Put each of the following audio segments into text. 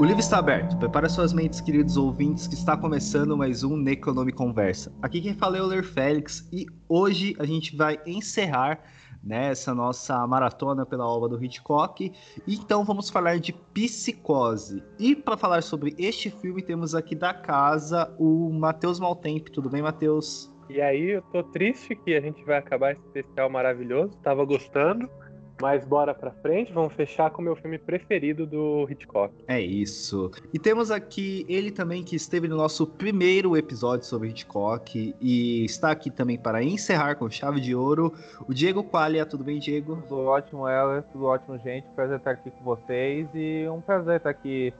O livro está aberto. Prepara suas mentes, queridos ouvintes, que está começando mais um Necronome Conversa. Aqui quem fala é o Ler Félix e hoje a gente vai encerrar né, essa nossa maratona pela obra do Hitchcock. Então vamos falar de Psicose. E para falar sobre este filme, temos aqui da casa o Matheus Maltempo. Tudo bem, Matheus? E aí, eu tô triste que a gente vai acabar esse especial maravilhoso. Tava gostando. Mas bora pra frente, vamos fechar com o meu filme preferido do Hitchcock. É isso. E temos aqui ele também que esteve no nosso primeiro episódio sobre Hitchcock e está aqui também para encerrar com chave de ouro, o Diego Qualia. Tudo bem, Diego? Tudo ótimo, Ela. Tudo ótimo, gente. Prazer estar aqui com vocês e um prazer estar aqui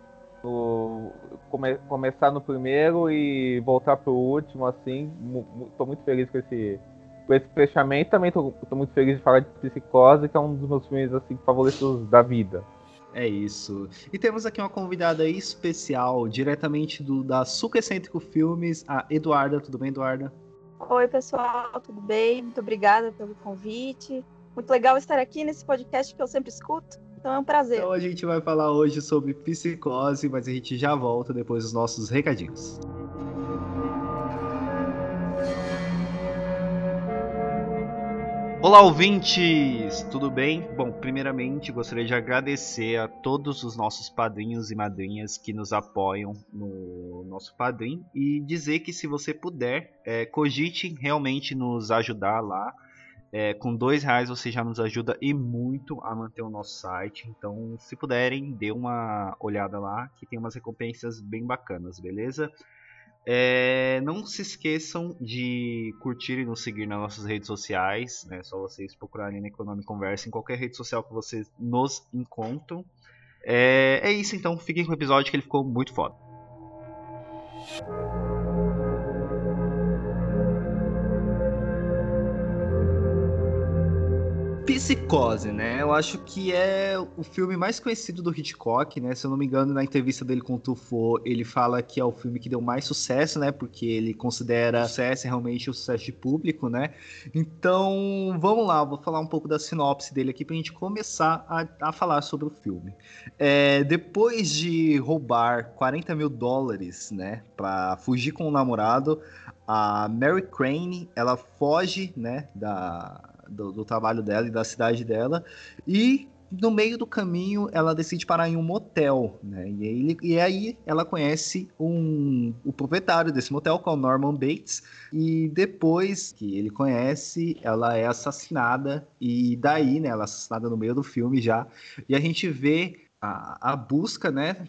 no, come, começar no primeiro e voltar pro último, assim. Estou muito feliz com esse com esse fechamento, também tô, tô, muito feliz de falar de Psicose, que é um dos meus filmes assim, favoritos da vida. É isso. E temos aqui uma convidada especial, diretamente do da Suco Excêntrico Filmes, a Eduarda. Tudo bem, Eduarda? Oi, pessoal, tudo bem? Muito obrigada pelo convite. Muito legal estar aqui nesse podcast que eu sempre escuto. Então é um prazer. Então a gente vai falar hoje sobre psicose, mas a gente já volta depois dos nossos recadinhos. Olá, ouvintes! Tudo bem? Bom, primeiramente gostaria de agradecer a todos os nossos padrinhos e madrinhas que nos apoiam no nosso padrim e dizer que se você puder, é, cogite realmente nos ajudar lá. É, com dois reais você já nos ajuda e muito a manter o nosso site. Então, se puderem, dê uma olhada lá que tem umas recompensas bem bacanas, beleza? É, não se esqueçam de curtir e nos seguir nas nossas redes sociais. É né? só vocês procurarem na Econômica Conversa em qualquer rede social que vocês nos encontram. É, é isso então, fiquem com o episódio que ele ficou muito foda. Psicose, né? Eu acho que é o filme mais conhecido do Hitchcock, né? Se eu não me engano, na entrevista dele com o Truffaut, ele fala que é o filme que deu mais sucesso, né? Porque ele considera sucesso realmente o sucesso de público, né? Então, vamos lá, vou falar um pouco da sinopse dele aqui pra gente começar a, a falar sobre o filme. É, depois de roubar 40 mil dólares, né? Pra fugir com o namorado, a Mary Crane, ela foge, né? Da do, do trabalho dela e da cidade dela. E no meio do caminho ela decide parar em um motel, né? E aí, e aí ela conhece um, o proprietário desse motel, que é o Norman Bates, e depois que ele conhece, ela é assassinada, e daí, né, ela é assassinada no meio do filme já, e a gente vê a, a busca, né,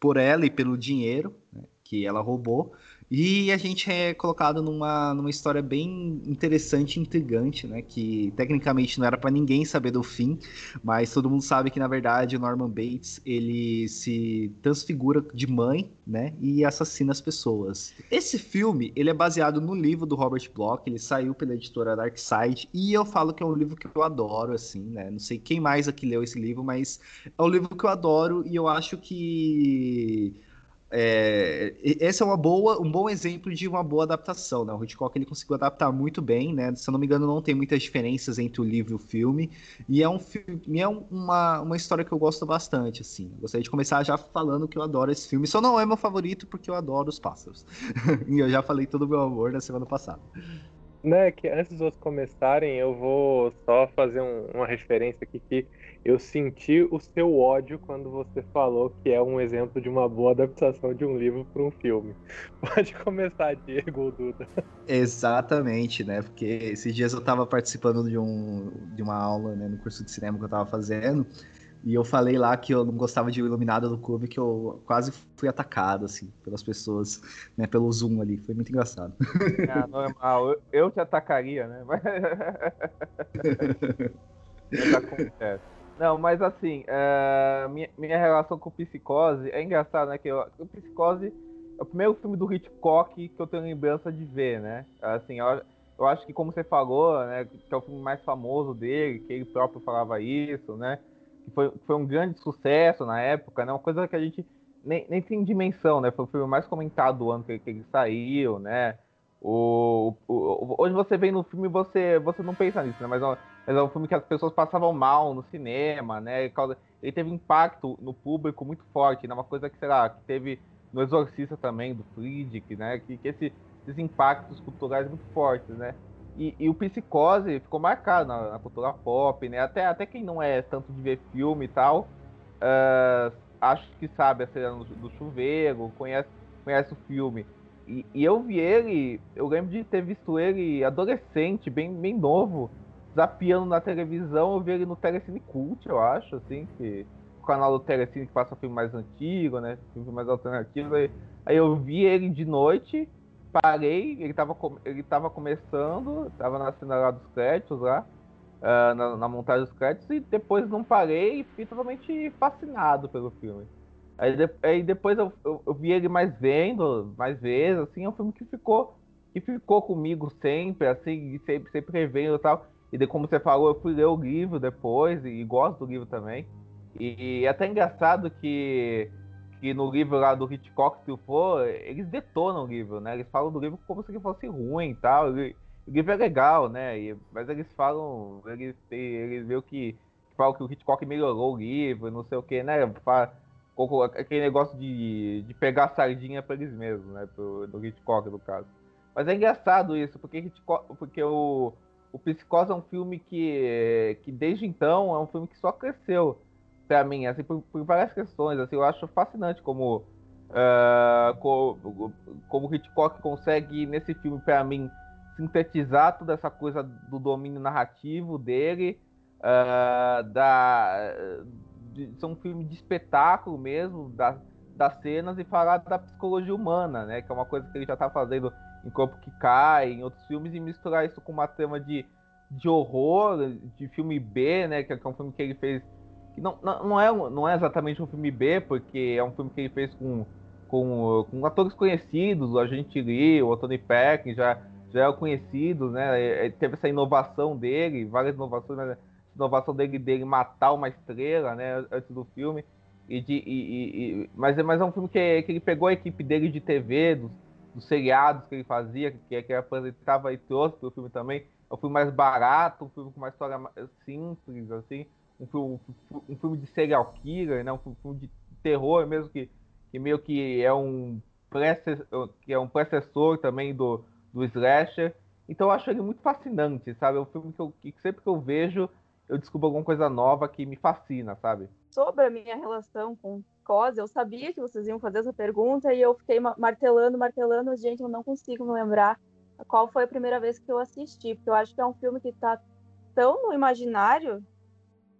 por ela e pelo dinheiro né, que ela roubou, e a gente é colocado numa, numa história bem interessante intrigante, né? Que tecnicamente não era para ninguém saber do fim, mas todo mundo sabe que na verdade o Norman Bates ele se transfigura de mãe, né? E assassina as pessoas. Esse filme ele é baseado no livro do Robert Bloch, ele saiu pela editora Darkside e eu falo que é um livro que eu adoro, assim, né? Não sei quem mais aqui leu esse livro, mas é um livro que eu adoro e eu acho que é, esse é uma boa, um bom exemplo de uma boa adaptação, né? O Hitchcock ele conseguiu adaptar muito bem, né? Se eu não me engano, não tem muitas diferenças entre o livro e o filme. E é, um, é uma, uma história que eu gosto bastante, assim. Gostaria de começar já falando que eu adoro esse filme. Só não é meu favorito porque eu adoro os pássaros. e eu já falei todo o meu amor na semana passada. Né, que antes dos outros começarem, eu vou só fazer um, uma referência aqui que eu senti o seu ódio quando você falou que é um exemplo de uma boa adaptação de um livro para um filme. Pode começar, Diego ou Duda. Exatamente, né? Porque esses dias eu estava participando de, um, de uma aula né, no curso de cinema que eu estava fazendo. E eu falei lá que eu não gostava de Iluminado do Clube, que eu quase fui atacado, assim, pelas pessoas, né, pelo Zoom ali. Foi muito engraçado. Ah, normal. Eu, eu te atacaria, né? Mas... acontece. Não, mas assim, uh, minha, minha relação com Psicose é engraçado, né? Que eu, Psicose é o primeiro filme do Hitchcock que eu tenho lembrança de ver, né? Assim, eu, eu acho que como você falou, né? Que é o filme mais famoso dele, que ele próprio falava isso, né? que foi, foi um grande sucesso na época, né? Uma coisa que a gente nem, nem tem dimensão, né? Foi o filme mais comentado do ano que, que ele saiu, né? O, o, hoje você vê no filme você você não pensa nisso, né? Mas, é mas é um filme que as pessoas passavam mal no cinema, né? Ele teve impacto no público muito forte, né? Uma coisa que, sei lá, que teve no Exorcista também, do Friedrich, né? Que, que esse, esses impactos culturais muito fortes, né? E, e o Psicose ficou marcado na, na, cultura pop, né? Até, até quem não é tanto de ver filme e tal, uh, acho que sabe a cena do, do chuveiro, conhece, conhece o filme. E, e, eu vi ele, eu lembro de ter visto ele adolescente, bem, bem novo, zapeando na televisão, eu vi ele no Telecine Cult, eu acho, assim, que o canal do Telecine que passa filme mais antigo, né? Filme mais alternativo. Aí, aí eu vi ele de noite parei, ele tava, ele tava começando, tava na cena lá dos créditos lá, uh, na, na, montagem dos créditos, e depois não parei e fiquei totalmente fascinado pelo filme. Aí, de, aí depois eu, eu, eu, vi ele mais vendo, mais vezes, assim, é um filme que ficou, que ficou comigo sempre, assim, sempre, sempre revendo e tal. E de, como você falou, eu fui ler o livro depois, e, e gosto do livro também. E, e é até engraçado que que no livro lá do Hitchcock, for, eles detonam o livro, né? Eles falam do livro como se ele fosse ruim e tal. O livro é legal, né? E, mas eles falam, eles, eles veem que, que falam que o Hitchcock melhorou o livro, não sei o que, né? Aquele negócio de, de pegar a sardinha para eles mesmos, né? Pro, do Hitchcock, no caso. Mas é engraçado isso, porque, Hitchcock, porque o, o Psicose é um filme que, que desde então é um filme que só cresceu para mim, assim, por, por, várias questões, assim, eu acho fascinante como uh, como, como Hitchcock consegue nesse filme para mim sintetizar toda essa coisa do domínio narrativo dele, uh, da de ser um filme de espetáculo mesmo, da, das cenas e falar da psicologia humana, né, que é uma coisa que ele já está fazendo em Corpo que Cai, em outros filmes, e misturar isso com uma trama de, de horror, de filme B, né, que é um filme que ele fez que não, não, é, não é exatamente um filme B, porque é um filme que ele fez com, com, com atores conhecidos, o Agente Lee, o Anthony Peck, já, já é conhecidos, né? Teve essa inovação dele, várias inovações, a inovação dele, dele matar uma estrela, né, antes do filme. E de, e, e, mas, mas é um filme que, que ele pegou a equipe dele de TV, dos, dos seriados que ele fazia, que, que ele apresentava e trouxe para o filme também. É um filme mais barato, um filme com uma história simples, assim um filme, um filme de serial killer, né? um filme de terror mesmo, que, que meio que é um que é um precessor também do, do slasher. Então eu acho ele muito fascinante, sabe? É um filme que, eu, que sempre que eu vejo, eu descubro alguma coisa nova que me fascina, sabe? Sobre a minha relação com Cosa, eu sabia que vocês iam fazer essa pergunta e eu fiquei martelando, martelando, gente, eu não consigo me lembrar qual foi a primeira vez que eu assisti, porque eu acho que é um filme que está tão no imaginário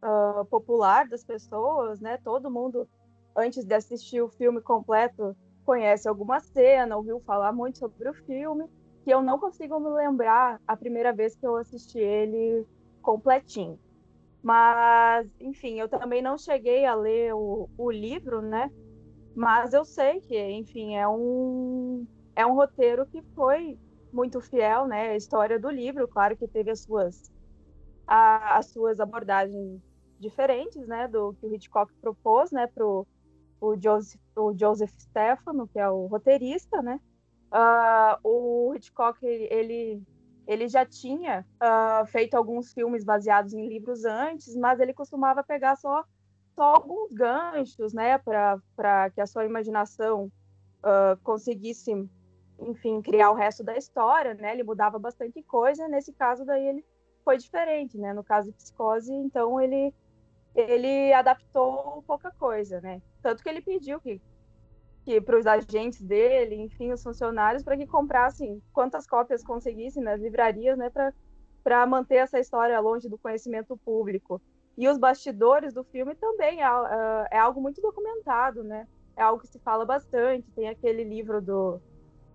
uh, popular das pessoas, né? Todo mundo, antes de assistir o filme completo, conhece alguma cena, ouviu falar muito sobre o filme, que eu não consigo me lembrar a primeira vez que eu assisti ele completinho. Mas, enfim, eu também não cheguei a ler o, o livro, né? Mas eu sei que, enfim, é um, é um roteiro que foi muito fiel, né? A história do livro, claro que teve as suas, a, as suas abordagens diferentes, né, do que o Hitchcock propôs, né, pro o Joseph, o Joseph Stefano, que é o roteirista, né, uh, o Hitchcock, ele, ele já tinha uh, feito alguns filmes baseados em livros antes, mas ele costumava pegar só, só alguns ganchos, né, para que a sua imaginação uh, conseguisse, enfim, criar o resto da história, né, ele mudava bastante coisa, nesse caso daí ele foi diferente, né, no caso de Psicose, então ele ele adaptou pouca coisa, né? Tanto que ele pediu que, que para os agentes dele, enfim, os funcionários, para que comprassem quantas cópias conseguissem nas livrarias, né? Para manter essa história longe do conhecimento público. E os bastidores do filme também é, é, é algo muito documentado, né? É algo que se fala bastante. Tem aquele livro do,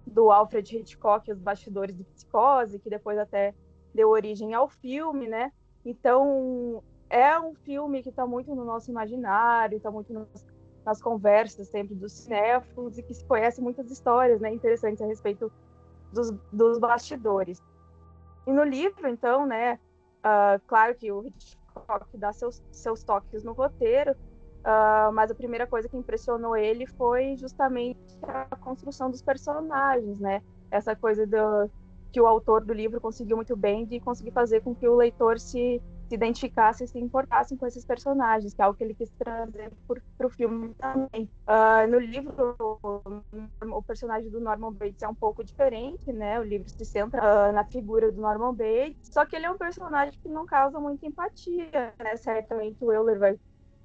do Alfred Hitchcock, Os Bastidores de Psicose, que depois até deu origem ao filme, né? Então, é um filme que está muito no nosso imaginário, está muito nas, nas, conversas sempre dos cinéfilos e que se conhece muitas histórias né, interessantes a respeito dos, dos bastidores. E no livro, então, né, uh, claro que o Hitchcock dá seus, seus toques no roteiro, uh, mas a primeira coisa que impressionou ele foi justamente a construção dos personagens, né? essa coisa do, que o autor do livro conseguiu muito bem de conseguir fazer com que o leitor se, se identificasse e se importasse com esses personagens, que é algo que ele quis trazer para o filme também. Uh, no livro, o personagem do Norman Bates é um pouco diferente, né? O livro se centra uh, na figura do Norman Bates, só que ele é um personagem que não causa muita empatia, né? Certamente o Euler vai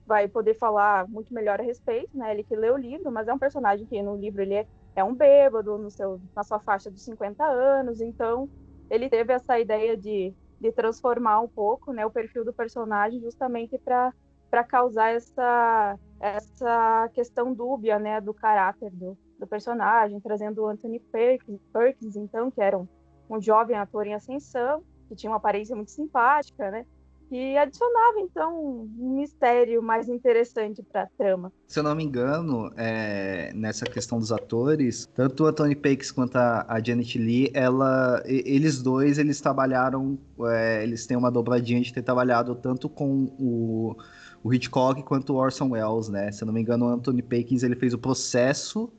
vai poder falar muito melhor a respeito, né? Ele que lê o livro, mas é um personagem que no livro ele é é um bêbado no seu, na sua faixa dos 50 anos, então ele teve essa ideia de, de transformar um pouco né, o perfil do personagem justamente para causar essa, essa questão dúbia né, do caráter do, do personagem, trazendo o Anthony Perkins, Perkins então, que era um, um jovem ator em ascensão, que tinha uma aparência muito simpática, né? Que adicionava então um mistério mais interessante para a trama. Se eu não me engano, é, nessa questão dos atores, tanto a Tony Pakes quanto a, a Janet Lee, ela, eles dois eles trabalharam, é, eles têm uma dobradinha de ter trabalhado tanto com o, o Hitchcock quanto o Orson Welles, né? Se eu não me engano, o Anthony Pakes ele fez o processo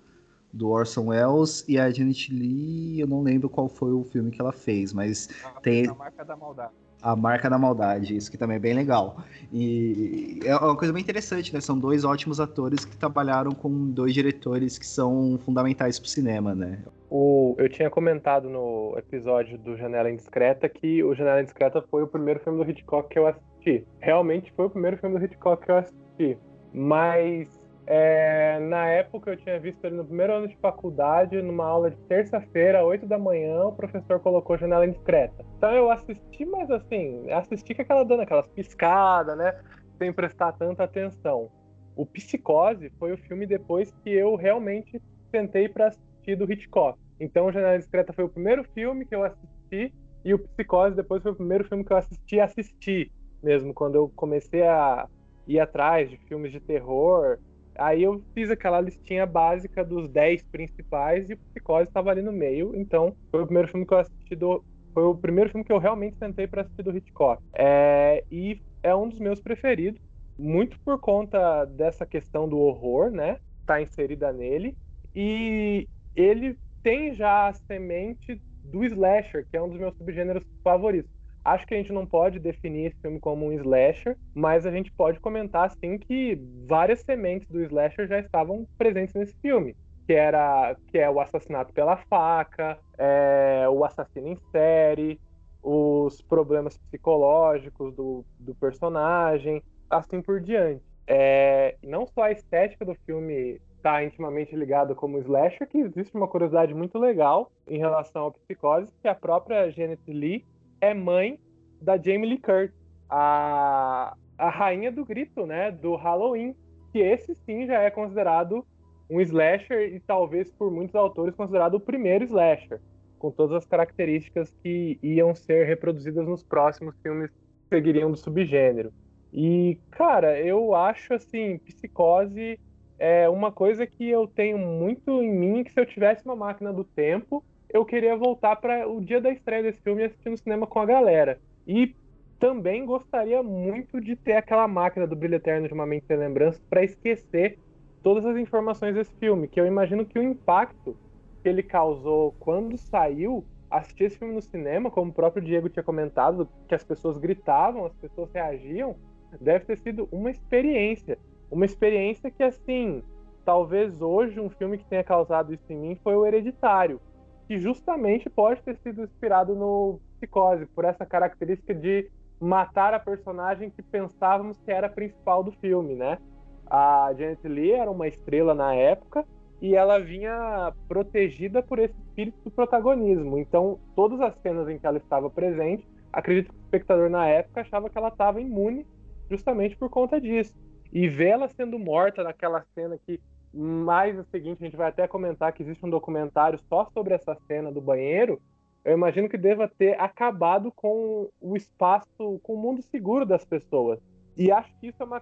do Orson Welles e a Janet Lee, eu não lembro qual foi o filme que ela fez, mas a, tem a marca da maldade. A marca da maldade, isso que também é bem legal. E é uma coisa bem interessante, né? São dois ótimos atores que trabalharam com dois diretores que são fundamentais para o cinema, né? O, eu tinha comentado no episódio do Janela Indiscreta que o Janela Indiscreta foi o primeiro filme do Hitchcock que eu assisti. Realmente foi o primeiro filme do Hitchcock que eu assisti. Mas é, na época eu tinha visto ele no primeiro ano de faculdade, numa aula de terça-feira, 8 da manhã, o professor colocou janela indiscreta. Então eu assisti, mas assim, assisti com aquela dando aquelas piscadas, né? Sem prestar tanta atenção. O Psicose foi o filme depois que eu realmente tentei para assistir do Hitchcock. Então Janela Indiscreta foi o primeiro filme que eu assisti e o Psicose depois foi o primeiro filme que eu assisti assisti mesmo, quando eu comecei a ir atrás de filmes de terror, Aí eu fiz aquela listinha básica dos 10 principais e o Psicose estava ali no meio. Então, foi o primeiro filme que eu assisti do. Foi o primeiro filme que eu realmente sentei para assistir do Hitchcock. É, e é um dos meus preferidos, muito por conta dessa questão do horror, né? Tá inserida nele. E ele tem já a semente do slasher, que é um dos meus subgêneros favoritos. Acho que a gente não pode definir esse filme como um slasher, mas a gente pode comentar assim que várias sementes do slasher já estavam presentes nesse filme, que era que é o assassinato pela faca, é, o assassino em série, os problemas psicológicos do, do personagem, assim por diante. É, não só a estética do filme está intimamente ligada como slasher, que existe uma curiosidade muito legal em relação ao psicose, que a própria Janet Lee é mãe da Jamie Lee Curtis, a, a rainha do grito, né, do Halloween, que esse sim já é considerado um slasher e talvez por muitos autores considerado o primeiro slasher, com todas as características que iam ser reproduzidas nos próximos filmes que seguiriam do subgênero. E, cara, eu acho assim, psicose é uma coisa que eu tenho muito em mim que se eu tivesse uma máquina do tempo, eu queria voltar para o dia da estreia desse filme e assistir no cinema com a galera. E também gostaria muito de ter aquela máquina do Brilho Eterno de uma Mente Sem Lembrança para esquecer todas as informações desse filme, que eu imagino que o impacto que ele causou quando saiu, assistir esse filme no cinema, como o próprio Diego tinha comentado, que as pessoas gritavam, as pessoas reagiam, deve ter sido uma experiência. Uma experiência que, assim, talvez hoje um filme que tenha causado isso em mim foi o Hereditário que justamente pode ter sido inspirado no Psicose, por essa característica de matar a personagem que pensávamos que era a principal do filme, né? A Janet Lee era uma estrela na época e ela vinha protegida por esse espírito do protagonismo. Então, todas as cenas em que ela estava presente, acredito que o espectador na época achava que ela estava imune justamente por conta disso. E vê-la sendo morta naquela cena que mais o seguinte, a gente vai até comentar que existe um documentário só sobre essa cena do banheiro. Eu imagino que deva ter acabado com o espaço, com o mundo seguro das pessoas. E acho que isso é uma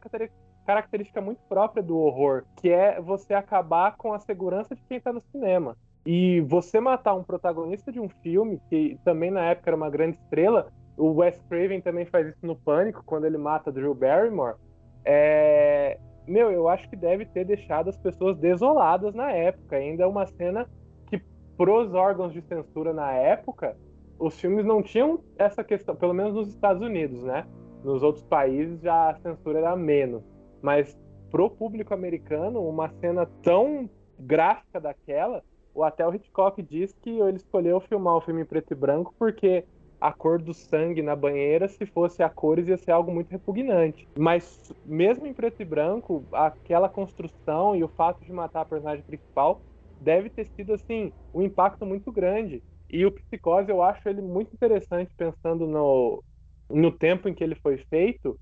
característica muito própria do horror, que é você acabar com a segurança de quem está no cinema. E você matar um protagonista de um filme, que também na época era uma grande estrela, o Wes Craven também faz isso no Pânico, quando ele mata Drew Barrymore, é, meu, eu acho que deve ter deixado as pessoas desoladas na época. Ainda é uma cena que pros órgãos de censura na época, os filmes não tinham essa questão, pelo menos nos Estados Unidos, né? Nos outros países já a censura era menos. Mas pro público americano, uma cena tão gráfica daquela, o até o Hitchcock diz que ele escolheu filmar o filme em preto e branco porque a cor do sangue na banheira, se fosse a cores, ia ser algo muito repugnante. Mas mesmo em preto e branco, aquela construção e o fato de matar a personagem principal deve ter sido assim um impacto muito grande. E o Psicose eu acho ele muito interessante pensando no, no tempo em que ele foi feito,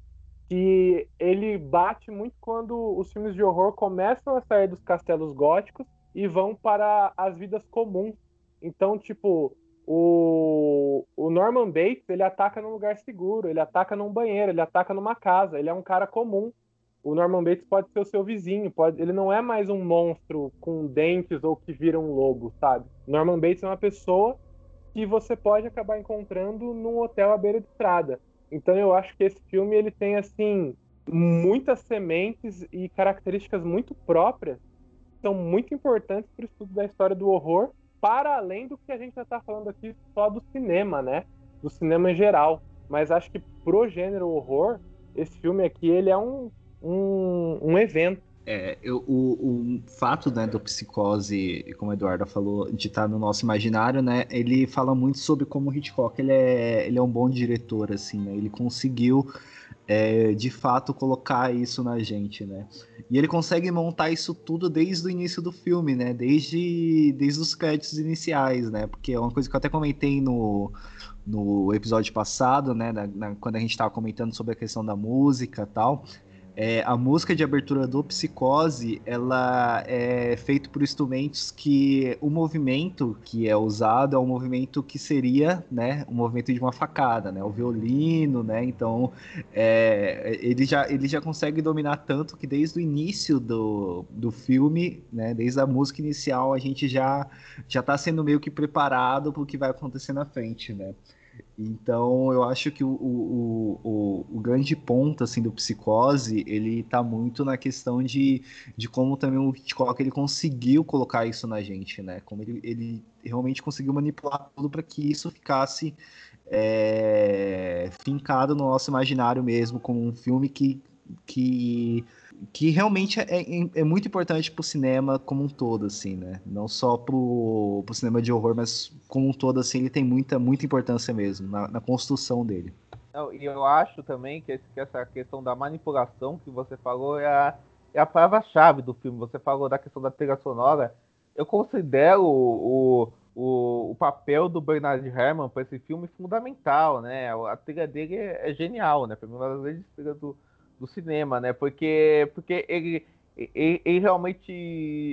que ele bate muito quando os filmes de horror começam a sair dos castelos góticos e vão para as vidas comuns. Então, tipo, o, o Norman Bates, ele ataca num lugar seguro, ele ataca num banheiro, ele ataca numa casa, ele é um cara comum. O Norman Bates pode ser o seu vizinho, pode, ele não é mais um monstro com dentes ou que vira um lobo, sabe? Norman Bates é uma pessoa que você pode acabar encontrando num hotel à beira de estrada. Então eu acho que esse filme ele tem assim muitas sementes e características muito próprias, são muito importantes para o estudo da história do horror, para além do que a gente já está falando aqui só do cinema, né? Do cinema em geral. Mas acho que pro gênero horror, esse filme aqui ele é um, um, um evento. É, eu, o, o fato né, do psicose, como a Eduarda falou, de estar no nosso imaginário, né? Ele fala muito sobre como o Hitchcock ele é, ele é um bom diretor, assim, né? Ele conseguiu é, de fato colocar isso na gente, né? E ele consegue montar isso tudo desde o início do filme, né? Desde, desde os créditos iniciais, né? Porque é uma coisa que eu até comentei no, no episódio passado, né? Na, quando a gente estava comentando sobre a questão da música tal. É, a música de abertura do Psicose, ela é feita por instrumentos que o movimento que é usado é um movimento que seria, né, um movimento de uma facada, né, o violino, né, então é, ele, já, ele já consegue dominar tanto que desde o início do, do filme, né, desde a música inicial, a gente já já está sendo meio que preparado para o que vai acontecer na frente, né. Então, eu acho que o, o, o, o, grande ponto assim do Psicose, ele tá muito na questão de, de como também o Hitchcock ele conseguiu colocar isso na gente, né? Como ele, ele realmente conseguiu manipular tudo para que isso ficasse é, fincado no nosso imaginário mesmo, como um filme que, que que realmente é, é, é muito importante pro cinema como um todo, assim, né? Não só pro, pro cinema de horror, mas como um todo, assim, ele tem muita, muita importância mesmo na, na construção dele. E eu acho também que, que, essa questão da manipulação que você falou é a, é a palavra-chave do filme. Você falou da questão da trilha sonora. Eu considero o, o, o papel do Bernard Herrmann para esse filme fundamental, né? A trilha dele é, é genial, né? Foi uma das grandes trilhas do, do cinema, né? Porque, porque ele, ele, ele realmente,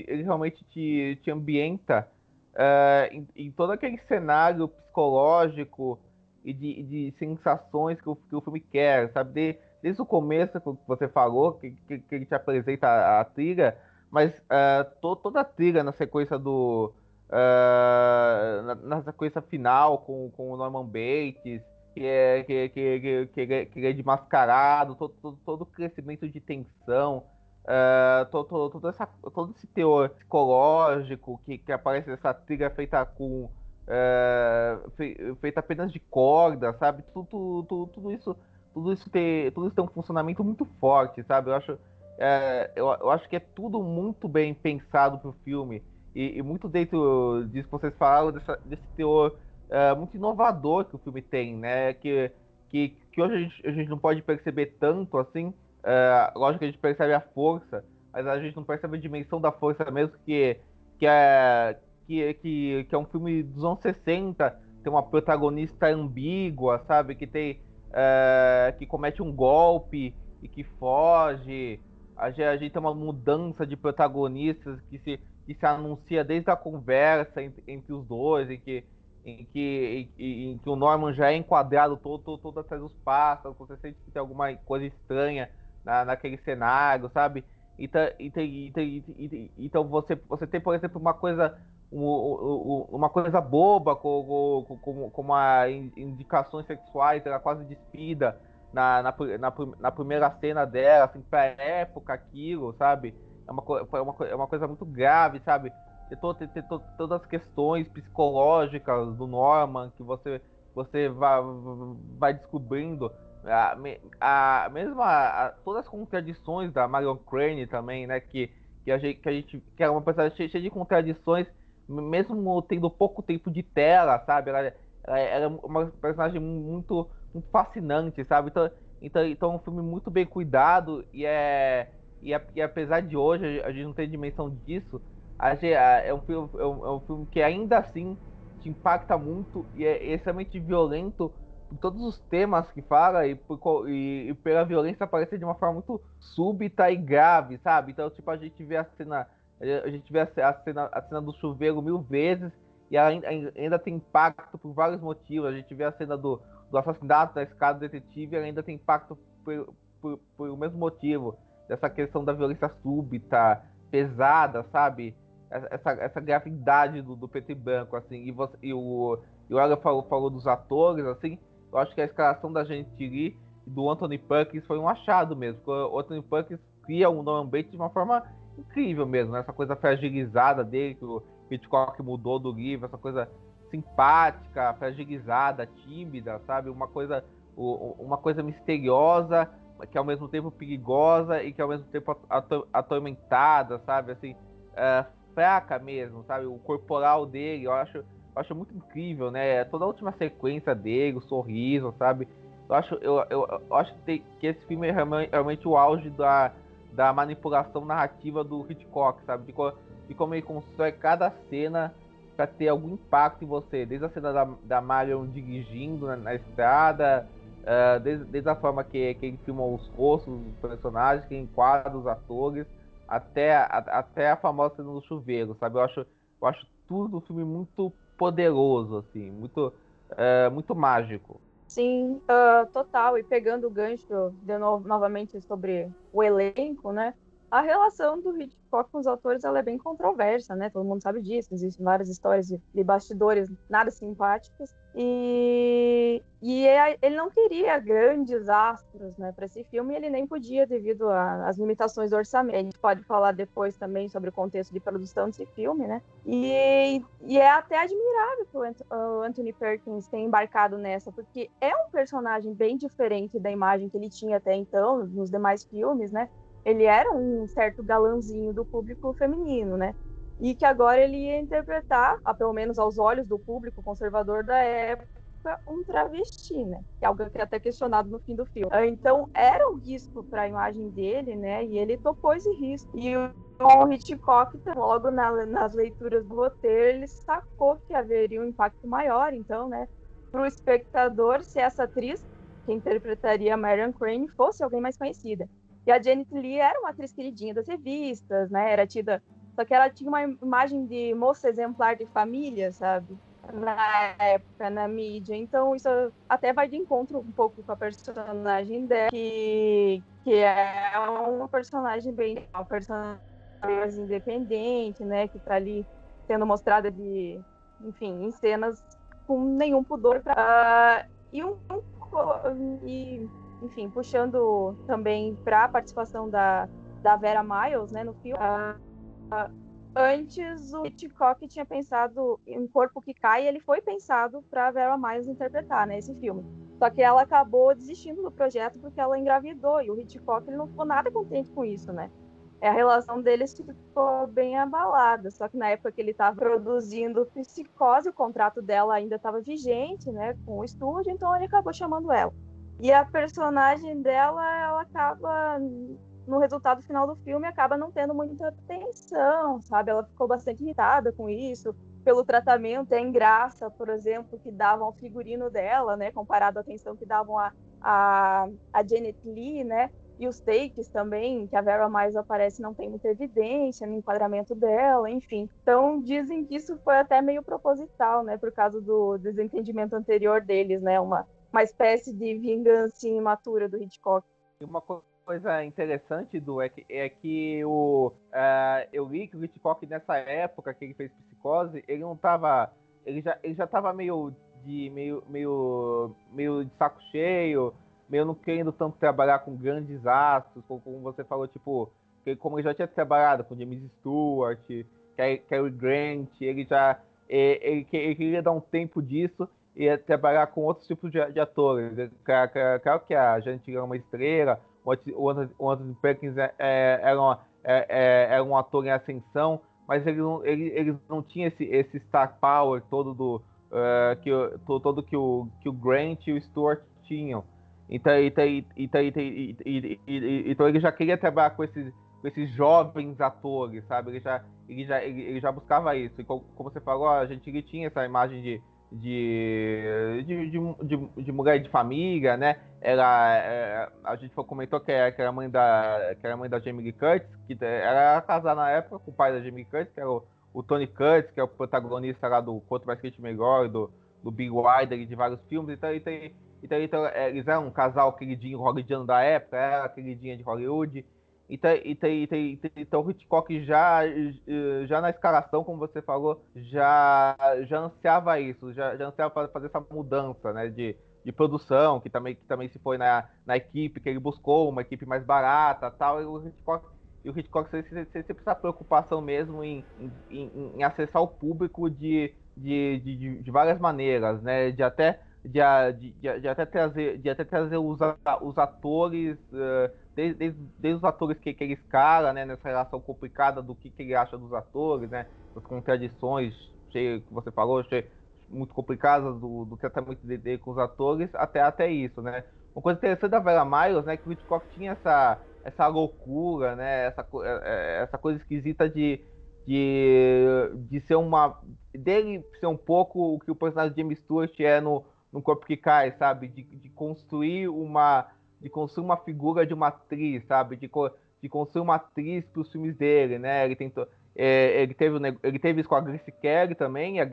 ele realmente te, te ambienta uh, em, em, todo aquele cenário psicológico e de, de sensações que o, que o filme quer, sabe? De, desde o começo que você falou, que, que, que ele te apresenta a, a trilha, mas uh, to, toda a trilha na sequência do. Uh, na, na, sequência final com, com o Norman Bates, que é, que, que, que, que, é desmascarado, todo, todo, todo o crescimento de tensão, uh, todo, essa, todo esse teor psicológico que, que aparece nessa trilha feita com. Uh, feita apenas de corda, sabe? Tudo, tudo, tudo isso tudo isso tem tudo isso tem um funcionamento muito forte, sabe? Eu acho é, eu, eu, acho que é tudo muito bem pensado pro filme e, e muito dentro disso que vocês falaram dessa, desse teor é, muito inovador que o filme tem, né? Que, que, que hoje a gente, a gente não pode perceber tanto assim. É, lógico que a gente percebe a força, mas a gente não percebe a dimensão da força mesmo, que, que, é, que, que, que é um filme dos anos 60, tem uma protagonista ambígua, sabe? Que tem. É, que comete um golpe e que foge. A gente, a gente tem uma mudança de protagonistas que se, que se anuncia desde a conversa entre, entre os dois, em que em que, em, em, que o Norman já é enquadrado todo, todo, todo atrás dos pássaros, você sente que tem alguma coisa estranha na, naquele cenário, sabe? Então, então, então, então você, você tem, por exemplo, uma coisa uma coisa boba como, como, como a indicações sexuais, ela quase despida na, na, na, na, primeira cena dela, assim, pra época aquilo, sabe? É uma, é uma, é uma coisa muito grave, sabe? Ter todas as questões psicológicas do Norman que você, você vai, vai descobrindo. A, a, mesmo a, a, todas as contradições da Marion Crane também, né? Que, que, a gente, que a gente que é uma personagem cheia, cheia de contradições, mesmo tendo pouco tempo de tela, sabe? Ela, ela, ela é uma personagem muito, muito fascinante, sabe? Então, então, então é um filme muito bem cuidado e é. E, e apesar de hoje a gente não ter dimensão disso, é um, filme, é, um, é um filme que ainda assim te impacta muito e é extremamente violento por todos os temas que fala e, por, e, e, pela violência aparece de uma forma muito súbita e grave, sabe? Então, tipo, a gente vê a cena, a gente vê a cena, a cena do chuveiro mil vezes e ainda, ainda tem impacto por vários motivos. A gente vê a cena do, do assassinato da escada detetive e ainda tem impacto por, por, por o mesmo motivo, dessa questão da violência súbita, pesada, sabe? Essa, essa gravidade do, do preto e branco, assim, e, você, e o, e o falou, falou dos atores, assim, eu acho que a escalação da gente e do Anthony Perkins foi um achado mesmo. O Anthony Perkins cria um Norman Bates de uma forma incrível mesmo, né? essa coisa fragilizada dele, que o Hitchcock mudou do livro, essa coisa simpática, fragilizada, tímida, sabe? Uma coisa, uma coisa misteriosa, que ao mesmo tempo perigosa e que ao mesmo tempo atormentada, sabe? Assim, uh, fraca mesmo, sabe? O corporal dele, eu acho, eu acho muito incrível, né? Toda a última sequência dele, o sorriso, sabe? Eu acho, eu, eu, eu acho que, esse filme é realmente, realmente, o auge da, da manipulação narrativa do Hitchcock, sabe? De, de como ele constrói cada cena para ter algum impacto em você, desde a cena da, da Marion dirigindo na, na estrada, uh, desde, desde, a forma que, que ele filma os rostos dos personagens, que enquadra os atores, até a, até a famosa cena do chuveiro, sabe? Eu acho, eu acho tudo do filme muito poderoso, assim, muito, é, muito mágico. Sim, uh, total. E pegando o gancho de novo, novamente sobre o elenco, né? A relação do Hitchcock com os autores ela é bem controversa, né? Todo mundo sabe disso. Existem várias histórias de, bastidores nada simpáticas. E, e é, ele não queria grandes astros né, para esse filme, ele nem podia devido às limitações do orçamento. A gente pode falar depois também sobre o contexto de produção desse filme, né? E, e é até admirável que o Anthony Perkins tenha embarcado nessa, porque é um personagem bem diferente da imagem que ele tinha até então nos demais filmes, né? Ele era um certo galãzinho do público feminino, né? E que agora ele ia interpretar, pelo menos aos olhos do público conservador da época, um travesti, né? Que é algo que é até questionado no fim do filme. Então, era um risco para a imagem dele, né? E ele topou esse risco. E o Hitchcock, logo na, nas leituras do roteiro, ele sacou que haveria um impacto maior, então, né? Para o espectador, se essa atriz que interpretaria Marion Crane fosse alguém mais conhecida. E a Janet Lee era uma atriz queridinha das revistas, né? Era tida. Só que ela tinha uma imagem de moça exemplar de família, sabe? Na época, na mídia. Então, isso até vai de encontro um pouco com a personagem dela, que, que é uma personagem bem. Uma personagem mais independente, né? Que tá ali sendo mostrada de. Enfim, em cenas com nenhum pudor. Uh, e um. E, enfim, puxando também para a participação da, da Vera Miles, né, no filme. Uh, uh, antes o Hitchcock tinha pensado em Corpo que Cai, ele foi pensado para Vera Miles interpretar, né, esse filme. Só que ela acabou desistindo do projeto porque ela engravidou e o Hitchcock ele não ficou nada contente com isso, né? A relação deles ficou bem abalada. Só que na época que ele estava produzindo Psicose, o contrato dela ainda estava vigente, né, com o estúdio, então ele acabou chamando ela. E a personagem dela, ela acaba no resultado final do filme acaba não tendo muita atenção, sabe? Ela ficou bastante irritada com isso, pelo tratamento, é em graça, por exemplo, que davam ao figurino dela, né? Comparado à atenção que davam a, a, a Janet Lee, né? E os takes também, que a Vera mais aparece, não tem muita evidência no enquadramento dela, enfim. Então, dizem que isso foi até meio proposital, né? Por causa do desentendimento anterior deles, né? Uma, uma espécie de vingança imatura do Hitchcock. Uma coisa interessante do é que, é que o uh, eu li que o Hitchcock nessa época que ele fez Psicose, ele não tava ele já ele já tava meio de meio meio meio de saco cheio, meio não querendo tanto trabalhar com grandes astros, como, como você falou, tipo, que como ele já tinha trabalhado com James Stewart, Cary Grant, ele já ele, ele, queria dar um tempo disso e trabalhar com outros tipos de, de atores. Claro que a gente é uma estrela, o Anthony Perkins é, é, era, uma, é, é, era um ator em ascensão, mas ele não, ele, ele não tinha esse, esse star power todo do uh, que todo que o que o Grant e o Stewart tinham. Então, então, então, então ele já queria trabalhar com esses, com esses jovens atores, sabe? Ele já, ele já, ele, ele já buscava isso. E como, você falou, a gente tinha essa imagem de, de, de, de, de, mulher de família, né? Ela, é, a gente comentou que era, que era mãe da que era mãe da Jamie Curtis, que era casada na época com o pai da Jamie Curtis, que era o, o Tony Curtis, que é o protagonista lá do Quanto Mais Quente Melhor, do, do Big Wilder e de vários filmes. Então, então, então, então é, eles eram um casal queridinho hollywoodiano da época, era queridinha de Hollywood. Então, então, então, então o Hitchcock já, já na escalação, como você falou, já, já ansiava isso, já, já ansiava fazer essa mudança né, de, de produção, que também, que também se foi na, na equipe que ele buscou, uma equipe mais barata tal, e o Hitchcock, e o Hitchcock sempre, sempre essa preocupação mesmo em, em, em, acessar o público de, de, de, de várias maneiras, né, de até de, de, de, até trazer, de até trazer os, os atores, uh, desde, desde, desde, os atores que, que ele escala, né, nessa relação complicada do que, que ele acha dos atores, né, as contradições cheio, que você falou, cheio, muito complicadas do, do tratamento dele com os atores, até, até isso, né. Uma coisa interessante da Vera Miles, né, que o Hitchcock tinha essa, essa loucura, né, essa, é, é, essa coisa esquisita de, de, de ser uma... dele ser um pouco o que o personagem de James Stewart é no no corpo que cai, sabe? De, de construir uma de construir uma figura de uma atriz, sabe? De, de construir uma atriz para os filmes dele, né? Ele tentou, é, ele teve ele teve isso com a Grace Kelly também, a,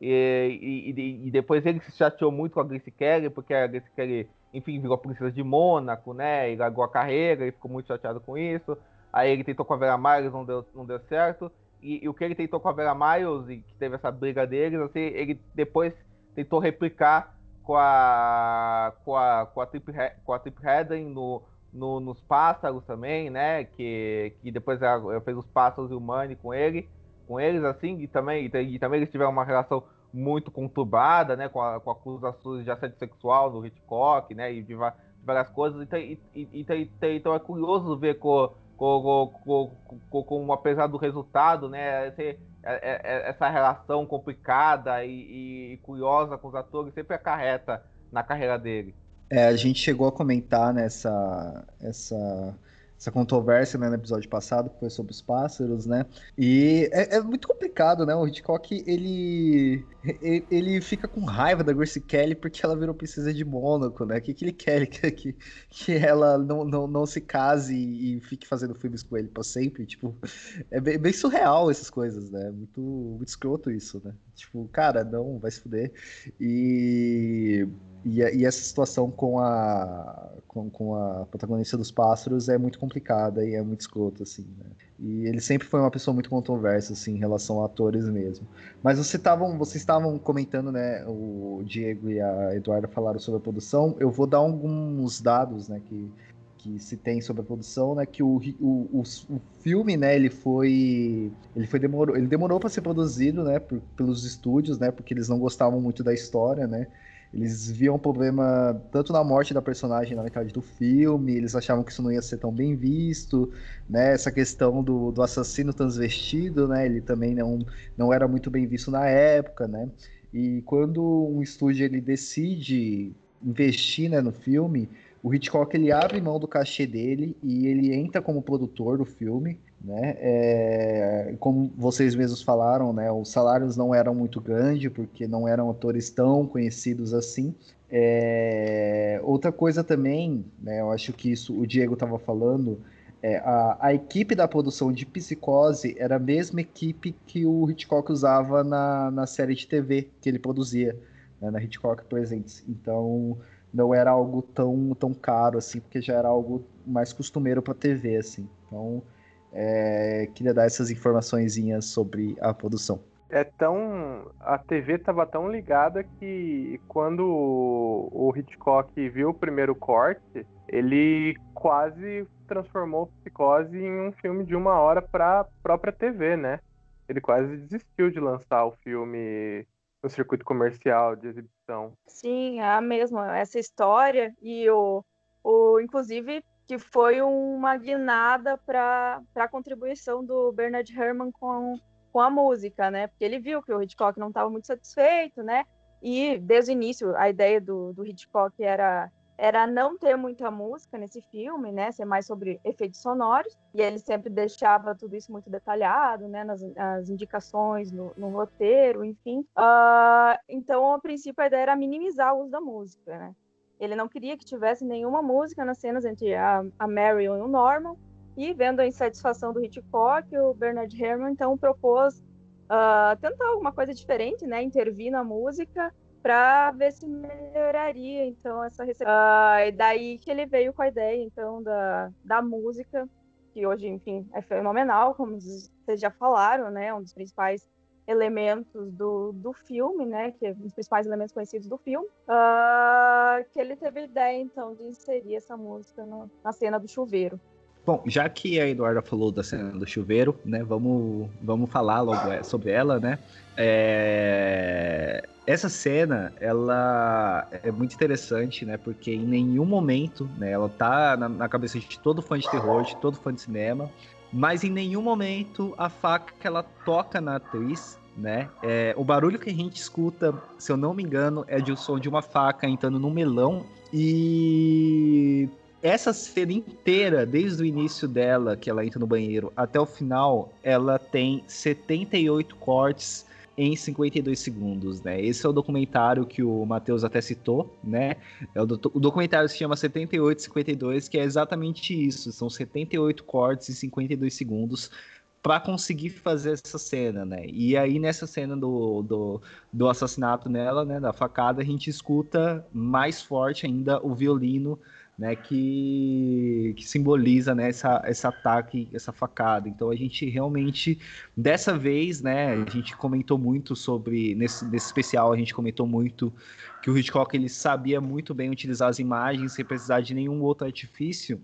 e, e, e, depois ele se chateou muito com a Grace Kelly, porque a Grace Kelly, enfim, virou princesa de Mônaco, né? E largou a carreira, e ficou muito chateado com isso. Aí ele tentou com a Vera Miles, não deu, não deu certo. E, e o que ele tentou com a Vera Miles, e que teve essa briga deles, assim, ele depois tentou replicar com a com a com a Trip, com a Trip Headen no, no, nos pássaros também, né? Que, que depois ela fez os pássaros e Money com ele, com eles assim, e também e, também eles tiveram uma relação muito conturbada, né? Com, a, com acusações de assédio sexual no Hitchcock, né? E de, de várias coisas. Então, e, e, então, então é curioso ver com, com, com, com, com, apesar do resultado, né? Esse, é, é, é, essa relação complicada e, e, curiosa com os atores sempre acarreta na carreira dele. É, a gente chegou a comentar nessa essa essa controvérsia né, no episódio passado, que foi sobre os pássaros, né? E é, é, muito complicado, né? O Hitchcock, ele, ele fica com raiva da Grace Kelly porque ela virou princesa de Mônaco, né? O que, que ele quer? Que, que, que ela não, não, não se case e fique fazendo filmes com ele pra sempre? Tipo, é bem, bem surreal essas coisas, né? Muito, muito escroto isso, né? Tipo, cara, não, vai se fuder. E e, e, essa situação com a, com, com, a protagonista dos pássaros é muito complicada e é muito escrota, assim, né? E ele sempre foi uma pessoa muito controversa, assim, em relação a atores mesmo. Mas você tavam, vocês estavam comentando, né, o Diego e a Eduarda falaram sobre a produção. Eu vou dar alguns dados, né, que, que se tem sobre a produção, né, que o, o, o, o filme, né, ele foi, ele foi demorou, ele demorou para ser produzido, né, por, pelos estúdios, né, porque eles não gostavam muito da história, né, eles viam problema tanto na morte da personagem na metade do filme, eles achavam que isso não ia ser tão bem visto, né? Essa questão do, do assassino transvestido, né? Ele também não, não era muito bem visto na época, né? E quando um estúdio ele decide investir né, no filme, o Hitchcock ele abre mão do cachê dele e ele entra como produtor do filme. Né? É, como vocês mesmos falaram, né, os salários não eram muito grandes, porque não eram atores tão conhecidos assim. É, outra coisa também, né, eu acho que isso o Diego estava falando, é, a, a, equipe da produção de Psicose era a mesma equipe que o Hitchcock usava na, na série de TV que ele produzia, né, na Hitchcock Presents. Então, não era algo tão, tão caro assim, porque já era algo mais costumeiro para TV, assim. Então, é, queria dar essas informações sobre a produção. É tão. A TV estava tão ligada que quando o Hitchcock viu o primeiro corte, ele quase transformou Psicose em um filme de uma hora para própria TV, né? ele quase desistiu de lançar o filme no circuito comercial de exibição. Sim, é a mesma. Essa história e o, o inclusive que foi uma guinada para a contribuição do Bernard Herrmann com, com a música, né? Porque ele viu que o Hitchcock não estava muito satisfeito, né? E desde o início a ideia do, do Hitchcock era era não ter muita música nesse filme, né? Ser mais sobre efeitos sonoros. E ele sempre deixava tudo isso muito detalhado, né? Nas, nas indicações, no, no, roteiro, enfim. Uh, então, a princípio, a ideia era minimizar o uso da música, né? Ele não queria que tivesse nenhuma música nas cenas entre a, a Marion e o Norman. E vendo a insatisfação do Hitchcock, o Bernard Herrmann então propôs uh, tentar alguma coisa diferente, né? Intervir na música para ver se melhoraria então essa receita. Uh, e daí que ele veio com a ideia então da, da música, que hoje, enfim, é fenomenal, como vocês já falaram, né? Um dos principais elementos do, do filme, né? Que é um dos principais elementos conhecidos do filme. Uh, que ele teve a ideia então de inserir essa música no, na cena do chuveiro. Bom, já que a Eduarda falou da cena do chuveiro, né, vamos, vamos falar logo sobre ela, né? É... Essa cena, ela é muito interessante, né? Porque em nenhum momento, né, ela tá na, na cabeça de todo fã de terror, de todo fã de cinema, mas em nenhum momento a faca que ela toca na atriz, né? É, o barulho que a gente escuta, se eu não me engano, é de o som de uma faca entrando num melão e essa cena inteira, desde o início dela, que ela entra no banheiro, até o final, ela tem 78 cortes em 52 segundos, né? Esse é o documentário que o Matheus até citou, né? É o, do, o documentário se chama 7852, que é exatamente isso. São 78 cortes em 52 segundos para conseguir fazer essa cena, né? E aí nessa cena do, do, do assassinato nela, né, da facada, a gente escuta mais forte ainda o violino né, que, que simboliza né, essa, esse ataque, essa facada. Então a gente realmente, dessa vez, né, a gente comentou muito sobre, nesse, nesse especial, a gente comentou muito que o Hitchcock ele sabia muito bem utilizar as imagens sem precisar de nenhum outro artifício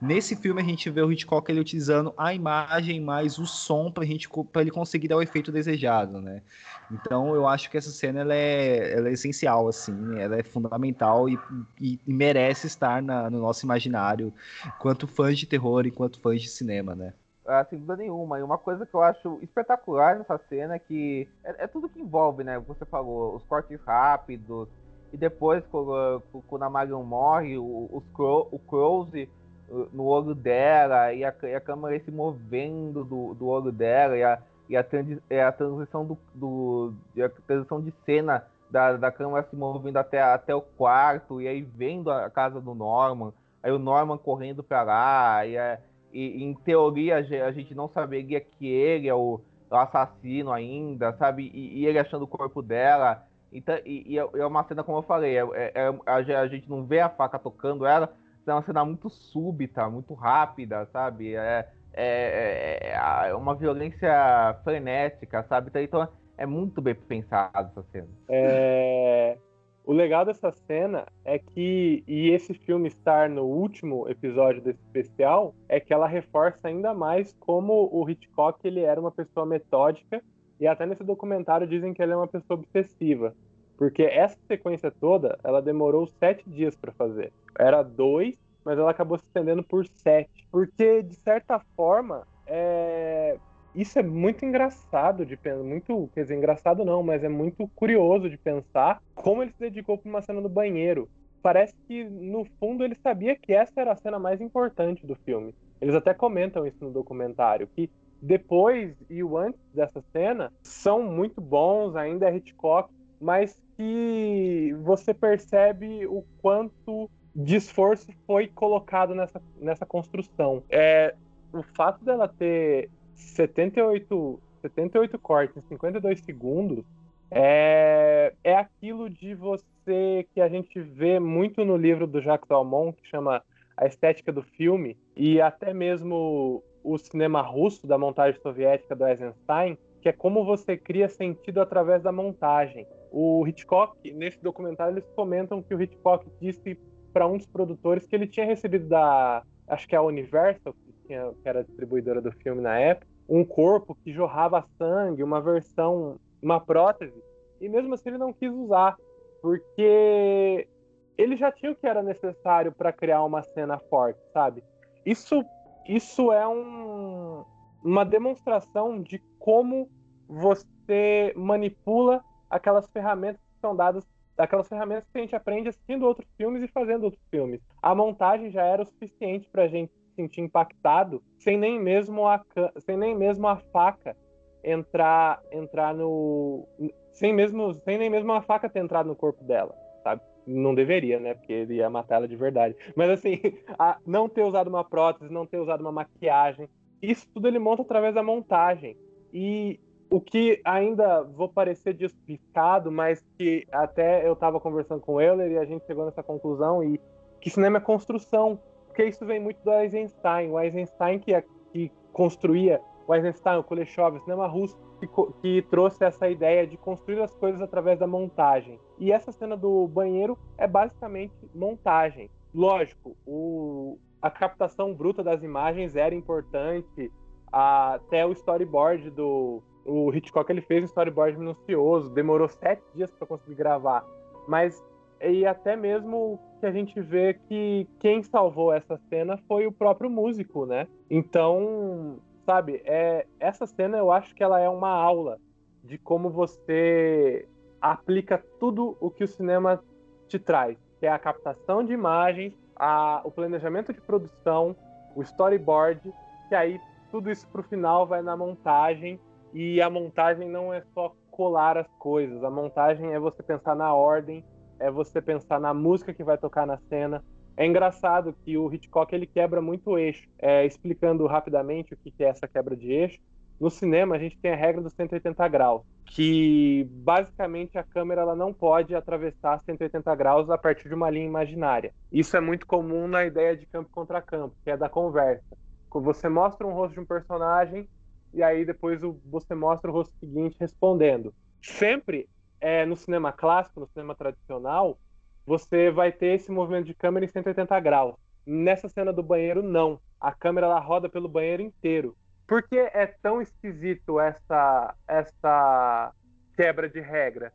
Nesse filme a gente vê o Hitchcock ele utilizando a imagem mais o som para gente para ele conseguir dar o efeito desejado, né? Então eu acho que essa cena ela é, ela é essencial assim, ela é fundamental e, e, e merece estar na, no nosso imaginário, quanto fãs de terror e quanto fãs de cinema, né? Ah, sem dúvida nenhuma. E uma coisa que eu acho espetacular nessa cena é que é, é tudo que envolve, né? Você falou, os cortes rápidos, e depois, quando, quando a Marion morre, o, os, o close no olho dela e a, e a câmera se movendo do, do olho dela e a, e a, e a transição do, do a transição de cena da, da câmera se movendo até, até o quarto e aí vendo a casa do Norman aí o Norman correndo para lá e, é, e, em teoria a gente não saberia que ele é o, o assassino ainda sabe? E, e, ele achando o corpo dela. Então e, e é, é uma cena como eu falei é, é, é a, a gente não vê a faca tocando ela é uma cena muito súbita, muito rápida, sabe? É, é, é, é uma violência frenética, sabe? Então, então é muito bem pensado essa cena. É... O legal dessa cena é que, e esse filme estar no último episódio desse especial, é que ela reforça ainda mais como o Hitchcock ele era uma pessoa metódica, e até nesse documentário dizem que ele é uma pessoa obsessiva. Porque essa sequência toda, ela demorou sete dias para fazer. Era dois, mas ela acabou se estendendo por sete. Porque, de certa forma, é... isso é muito engraçado de pensar. Muito, quer dizer, engraçado não, mas é muito curioso de pensar como ele se dedicou para uma cena do banheiro. Parece que, no fundo, ele sabia que essa era a cena mais importante do filme. Eles até comentam isso no documentário, que depois e o antes dessa cena são muito bons, ainda é Hitchcock, mas que você percebe o quanto de esforço foi colocado nessa, nessa construção. É, o fato dela ter 78, 78 cortes em 52 segundos é, é aquilo de você que a gente vê muito no livro do Jacques Dalmont, que chama A Estética do Filme, e até mesmo o cinema russo da montagem soviética do Eisenstein, que é como você cria sentido através da montagem. O Hitchcock, nesse documentário, eles comentam que o Hitchcock disse para um dos produtores que ele tinha recebido da, acho que é a Universal, que, tinha, que era distribuidora do filme na época, um corpo que jorrava sangue, uma versão, uma prótese, e mesmo assim ele não quis usar, porque ele já tinha o que era necessário para criar uma cena forte, sabe? Isso, isso é um, uma demonstração de como você manipula aquelas ferramentas que são dadas, aquelas ferramentas que a gente aprende assistindo outros filmes e fazendo outros filmes. A montagem já era o suficiente para a gente se sentir impactado, sem nem mesmo a, sem nem mesmo a faca entrar, entrar no, sem mesmo, sem nem mesmo a faca ter entrado no corpo dela, sabe? Não deveria, né? Porque ele ia matar ela de verdade. Mas assim, não ter usado uma prótese, não ter usado uma maquiagem, isso tudo ele monta através da montagem. E o que ainda vou parecer despicado, mas que até eu estava conversando com o Euler e a gente chegou nessa conclusão e que cinema é construção, porque isso vem muito do Eisenstein, o Eisenstein que, que construía o Eisenstein, o Kuleshov, o cinema russo que, que, trouxe essa ideia de construir as coisas através da montagem. E essa cena do banheiro é basicamente montagem. Lógico, o, a captação bruta das imagens era importante, até o storyboard do o Hitchcock ele fez um storyboard minucioso, demorou sete dias para conseguir gravar, mas e até mesmo que a gente vê que quem salvou essa cena foi o próprio músico, né? Então sabe, é, essa cena eu acho que ela é uma aula de como você aplica tudo o que o cinema te traz, que é a captação de imagens, a, o planejamento de produção, o storyboard, que aí tudo isso pro final vai na montagem e a montagem não é só colar as coisas, a montagem é você pensar na ordem, é você pensar na música que vai tocar na cena, é engraçado que o Hitchcock ele quebra muito o eixo. É, explicando rapidamente o que é essa quebra de eixo, no cinema a gente tem a regra dos 180 graus, que basicamente a câmera ela não pode atravessar 180 graus a partir de uma linha imaginária. Isso é muito comum na ideia de campo contra campo, que é da conversa. Você mostra um rosto de um personagem e aí depois você mostra o rosto seguinte respondendo. Sempre é, no cinema clássico, no cinema tradicional, você vai ter esse movimento de câmera em 180 graus. Nessa cena do banheiro, não. A câmera ela roda pelo banheiro inteiro. Por que é tão esquisito essa, essa quebra de regra?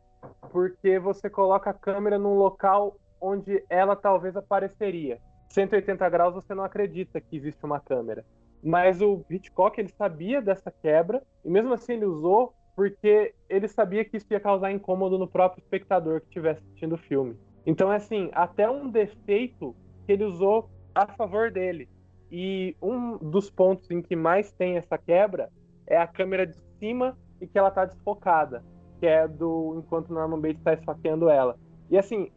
Porque você coloca a câmera num local onde ela talvez apareceria. 180 graus você não acredita que existe uma câmera. Mas o Hitchcock ele sabia dessa quebra e mesmo assim ele usou porque ele sabia que isso ia causar incômodo no próprio espectador que estivesse assistindo o filme. Então, é assim, até um defeito que ele usou a favor dele. E um dos pontos em que mais tem essa quebra é a câmera de cima e que ela tá desfocada, que é do enquanto Norman Bates está esfaqueando ela. E assim,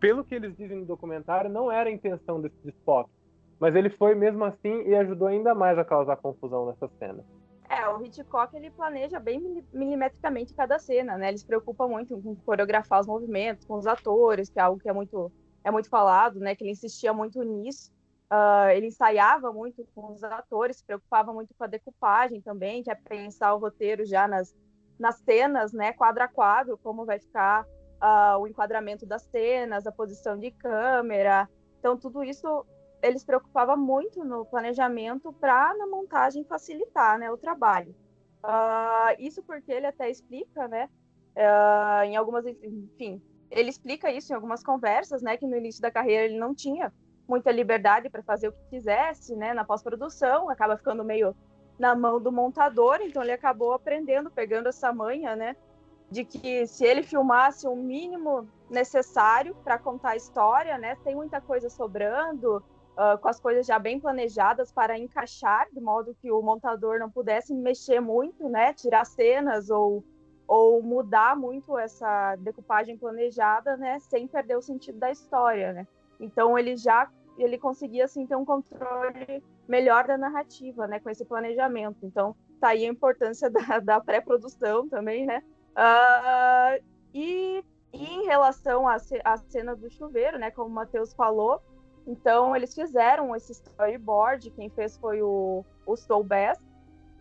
pelo que eles dizem no documentário, não era a intenção desse desfoque, mas ele foi mesmo assim e ajudou ainda mais a causar confusão nessa cena. É, o Hitchcock ele planeja bem milimetricamente cada cena, né? Ele se preocupa muito com coreografar os movimentos, com os atores, que é algo que é muito é muito falado, né? Que ele insistia muito nisso. Uh, ele ensaiava muito com os atores, se preocupava muito com a decupagem também, que é pensar o roteiro já nas, nas cenas, né? Quadro a quadro, como vai ficar uh, o enquadramento das cenas, a posição de câmera. Então tudo isso ele se preocupava muito no planejamento para na montagem facilitar né, o trabalho. Uh, isso porque ele até explica, né, uh, em algumas, enfim, ele explica isso em algumas conversas, né, que no início da carreira ele não tinha muita liberdade para fazer o que quisesse, né, na pós-produção, acaba ficando meio na mão do montador, então ele acabou aprendendo, pegando essa manha, né, de que se ele filmasse o mínimo necessário para contar a história, né, tem muita coisa sobrando, uh, com as coisas já bem planejadas para encaixar, de modo que o montador não pudesse mexer muito, né, tirar cenas ou, ou mudar muito essa decupagem planejada, né, sem perder o sentido da história, né. Então ele já ele conseguia assim ter um controle melhor da narrativa, né, com esse planejamento. Então tá aí a importância da, da pré-produção também, né. Uh, e, e, em relação à, à cena do chuveiro, né, como o Matheus falou, então, eles fizeram esse storyboard, quem fez foi o, o.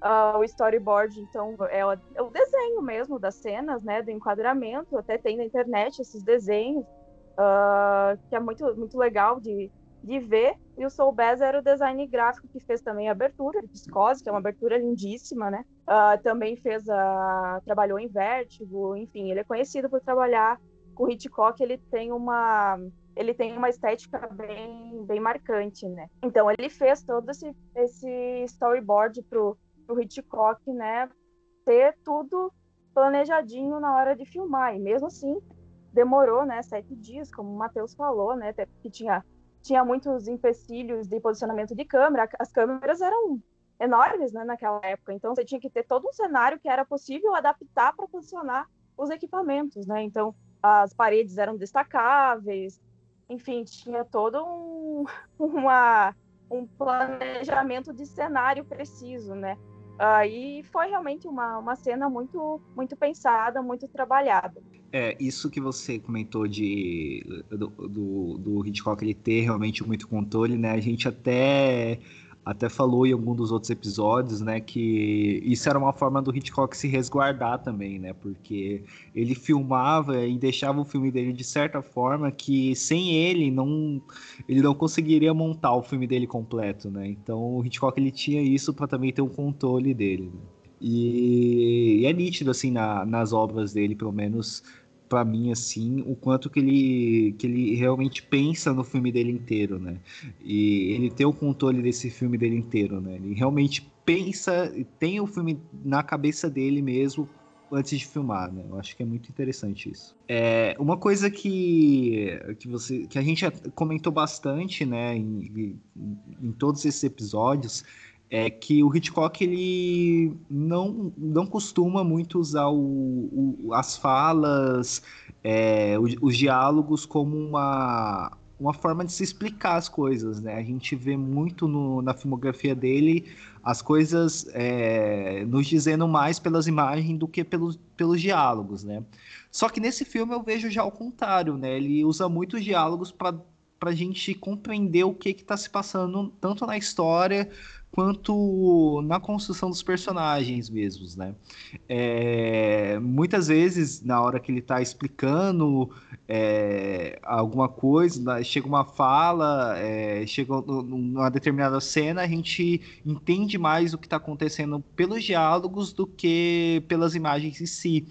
Uh, o storyboard, então, é o, é o, desenho mesmo das cenas, né, do enquadramento, até tem na internet esses desenhos, uh, que é muito, muito legal de, de ver. E o Soul era o design gráfico que fez também a abertura de Psicose, que é uma abertura lindíssima, né? Uh, também fez a. trabalhou em Vértigo, enfim, ele é conhecido por trabalhar com Hitchcock, ele tem uma. Ele tem uma estética bem, bem marcante, né? Então ele fez todo esse, esse storyboard pro, pro Hitchcock, né? Ter tudo planejadinho na hora de filmar. E mesmo assim, demorou, né? Sete dias, como o Matheus falou, né? Até porque tinha tinha muitos empecilhos de posicionamento de câmera. As câmeras eram enormes né, naquela época, então você tinha que ter todo um cenário que era possível adaptar para posicionar os equipamentos, né? Então as paredes eram destacáveis, enfim, tinha todo um, uma, um planejamento de cenário preciso, né? Uh, foi realmente uma, uma cena muito, muito pensada, muito trabalhada. É, isso que você comentou de do, do, do Hitchcock ele ter realmente muito controle, né? A gente até até falou em algum dos outros episódios, né, que isso era uma forma do Hitchcock se resguardar também, né, porque ele filmava e deixava o filme dele de certa forma que sem ele não ele não conseguiria montar o filme dele completo, né. Então o Hitchcock ele tinha isso para também ter um controle dele. Né? E, e, é nítido assim na, nas obras dele, pelo menos para mim assim o quanto que ele que ele realmente pensa no filme dele inteiro né? E ele tem o controle desse filme dele inteiro né? Ele realmente pensa tem o filme na cabeça dele mesmo antes de filmar né? Eu acho que é muito interessante isso. É uma coisa que que você que a gente comentou bastante né em, em todos esses episódios é que o Hitchcock ele não, não costuma muito usar o, o as falas, é, os, os, diálogos como uma, uma forma de se explicar as coisas, né? A gente vê muito no, na filmografia dele as coisas é, nos dizendo mais pelas imagens do que pelos, pelos diálogos, né? Só que nesse filme eu vejo já o contrário, né? Ele usa muitos diálogos para a gente compreender o que está se passando tanto na história quanto na construção dos personagens mesmos, né? É, muitas vezes, na hora que ele está explicando é, alguma coisa, chega uma fala, é, chega numa determinada cena, a gente entende mais o que está acontecendo pelos diálogos do que pelas imagens em si.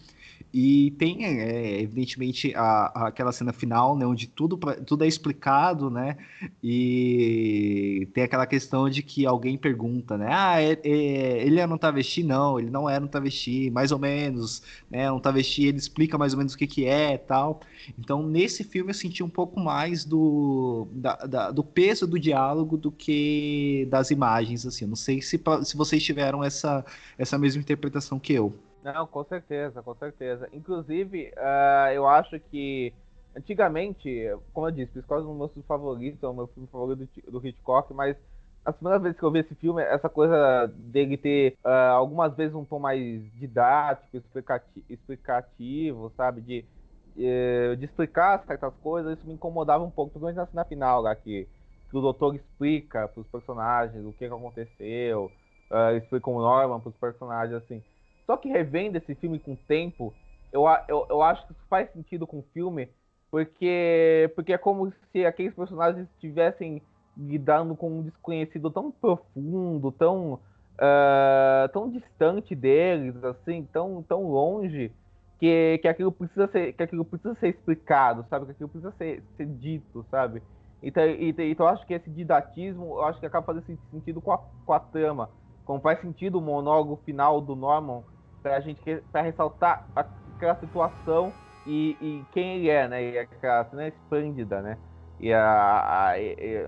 E tem, é, evidentemente, a, a, aquela cena final, né, onde tudo, tudo é explicado, né? E tem aquela questão de que alguém pergunta, né? Ah, é, é, ele não tá vestido? Não, ele não era um travesti, mais ou menos, né? Um travesti, ele explica mais ou menos o que que é tal. Então, nesse filme eu senti um pouco mais do, da, da, do peso do diálogo do que das imagens, assim. Eu não sei se, se vocês tiveram essa, essa mesma interpretação que eu. Não, com certeza, com certeza. Inclusive, uh, eu acho que antigamente, como eu disse, Psicose é um dos meus favoritos, é o meu filme favorito do, do Hitchcock, mas as primeiras vezes que eu vi esse filme, essa coisa dele ter uh, algumas vezes um tom mais didático, explicativo, explicativo sabe? De, uh, de explicar certas coisas, isso me incomodava um pouco, principalmente na cena final, lá, que, que o doutor explica para os personagens o que, que aconteceu, uh, explica o Norman para os personagens, assim. Só que revendo esse filme com o tempo, eu, eu, eu acho que isso faz sentido com o filme, porque, porque é como se aqueles personagens estivessem lidando com um desconhecido tão profundo, tão, uh, tão distante deles, assim, tão, tão longe, que, que, aquilo precisa ser, que aquilo precisa ser explicado, sabe? Que aquilo precisa ser, ser dito, sabe? Então, então eu acho que esse didatismo, eu acho que acaba fazendo sentido com a, com a trama. Como faz sentido o monólogo final do Norman pra gente para ressaltar aquela situação e, e, quem ele é, né? E aquela cena esplêndida, né? E a, a,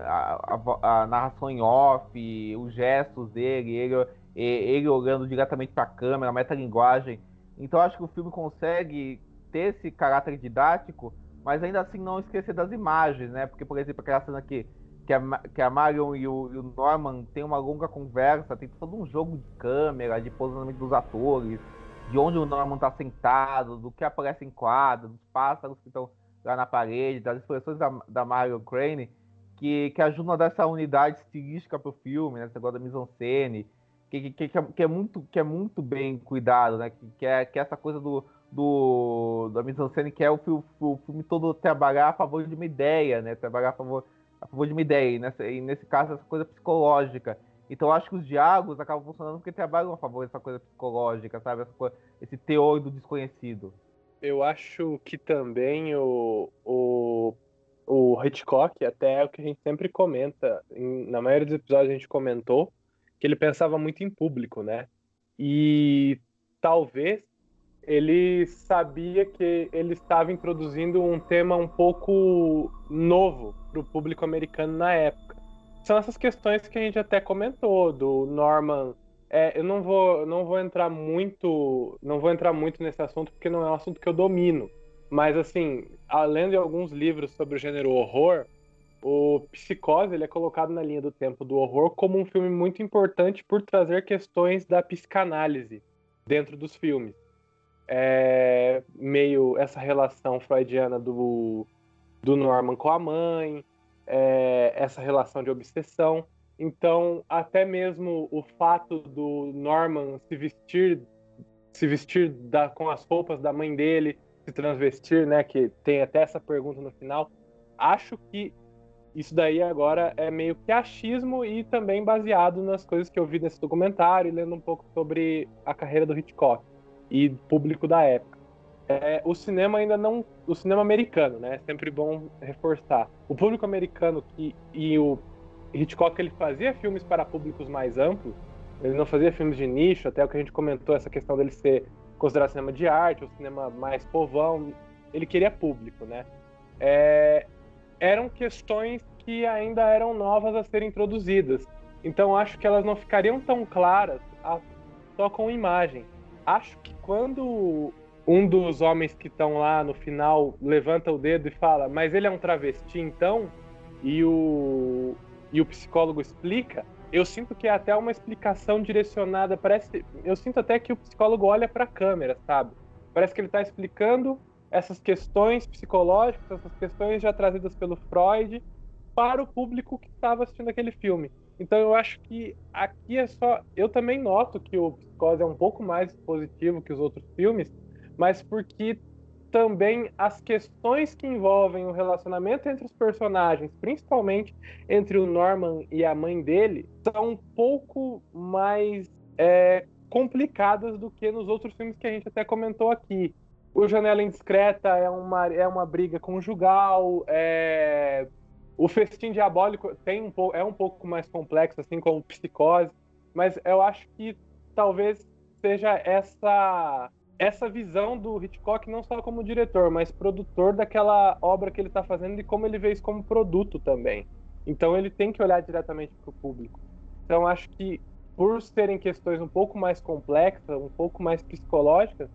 a, a, narração em off, os gestos dele, ele, ele olhando diretamente para a câmera, a metalinguagem. Então acho que o filme consegue ter esse caráter didático, mas ainda assim não esquecer das imagens, né? Porque, por exemplo, aquela cena que, que, a, que a Marion e o, e o Norman têm uma longa conversa, tem todo um jogo de câmera, de posicionamento dos atores, de onde o Norman está sentado, do que aparece em quadro, dos pássaros que estão lá na parede, das expressões da, da Mario Crane, que, que ajudam a dar essa unidade estilística pro filme, né? Esse negócio da mise-en-scène, que, que, que, é, que, é muito, que é muito bem cuidado, né? Que, que, é, que é essa coisa do, do da mise-en-scène, que é o, o, o filme todo trabalhar a favor de uma ideia, né? Trabalhar a favor a favor de uma ideia, e, nessa, e nesse caso essa coisa psicológica. Então eu acho que os diálogos acabam funcionando porque trabalham a favor dessa coisa psicológica, sabe? Coisa, esse teor do desconhecido. Eu acho que também o, o, o Hitchcock, até é o que a gente sempre comenta, em, na maioria dos episódios a gente comentou, que ele pensava muito em público, né? E talvez ele sabia que ele estava introduzindo um tema um pouco novo para o público americano na época. São essas questões que a gente até comentou do Norman. É, eu não vou, não vou entrar muito, não vou entrar muito nesse assunto porque não é um assunto que eu domino. Mas assim, além de alguns livros sobre o gênero horror, o Psicose ele é colocado na linha do tempo do horror como um filme muito importante por trazer questões da psicanálise dentro dos filmes é, meio essa relação freudiana do, do Norman com a mãe, é, essa relação de obsessão. Então, até mesmo o fato do Norman se vestir se vestir da, com as roupas da mãe dele, se transvestir, né, que tem até essa pergunta no final, acho que isso daí agora é meio que achismo e também baseado nas coisas que eu vi nesse documentário e lendo um pouco sobre a carreira do Hitchcock e público da época. É, o cinema ainda não. O cinema americano, né? É sempre bom reforçar. O público americano que, e o Hitchcock ele fazia filmes para públicos mais amplos, ele não fazia filmes de nicho, até o que a gente comentou, essa questão dele ser considerado cinema de arte, o cinema mais povão, ele queria público, né? É, eram questões que ainda eram novas a serem introduzidas. Então acho que elas não ficariam tão claras a, só com imagem acho que quando um dos homens que estão lá no final levanta o dedo e fala, mas ele é um travesti então, e o, e o psicólogo explica, eu sinto que é até uma explicação direcionada, parece, eu sinto até que o psicólogo olha para a câmera, sabe? Parece que ele está explicando essas questões psicológicas, essas questões já trazidas pelo Freud para o público que estava assistindo aquele filme. Então eu acho que aqui é só. Eu também noto que o Psicose é um pouco mais positivo que os outros filmes, mas porque também as questões que envolvem o relacionamento entre os personagens, principalmente entre o Norman e a mãe dele, são um pouco mais é, complicadas do que nos outros filmes que a gente até comentou aqui. O Janela Indiscreta é uma, é uma briga conjugal, é, o Festim Diabólico tem um pouco, é um pouco mais complexo, assim como Psicose, mas eu acho que talvez seja essa essa visão do Hitchcock não só como diretor, mas produtor daquela obra que ele está fazendo e como ele vê isso como produto também. Então ele tem que olhar diretamente para o público. Então acho que por serem questões um pouco mais complexas, um pouco mais psicológicas,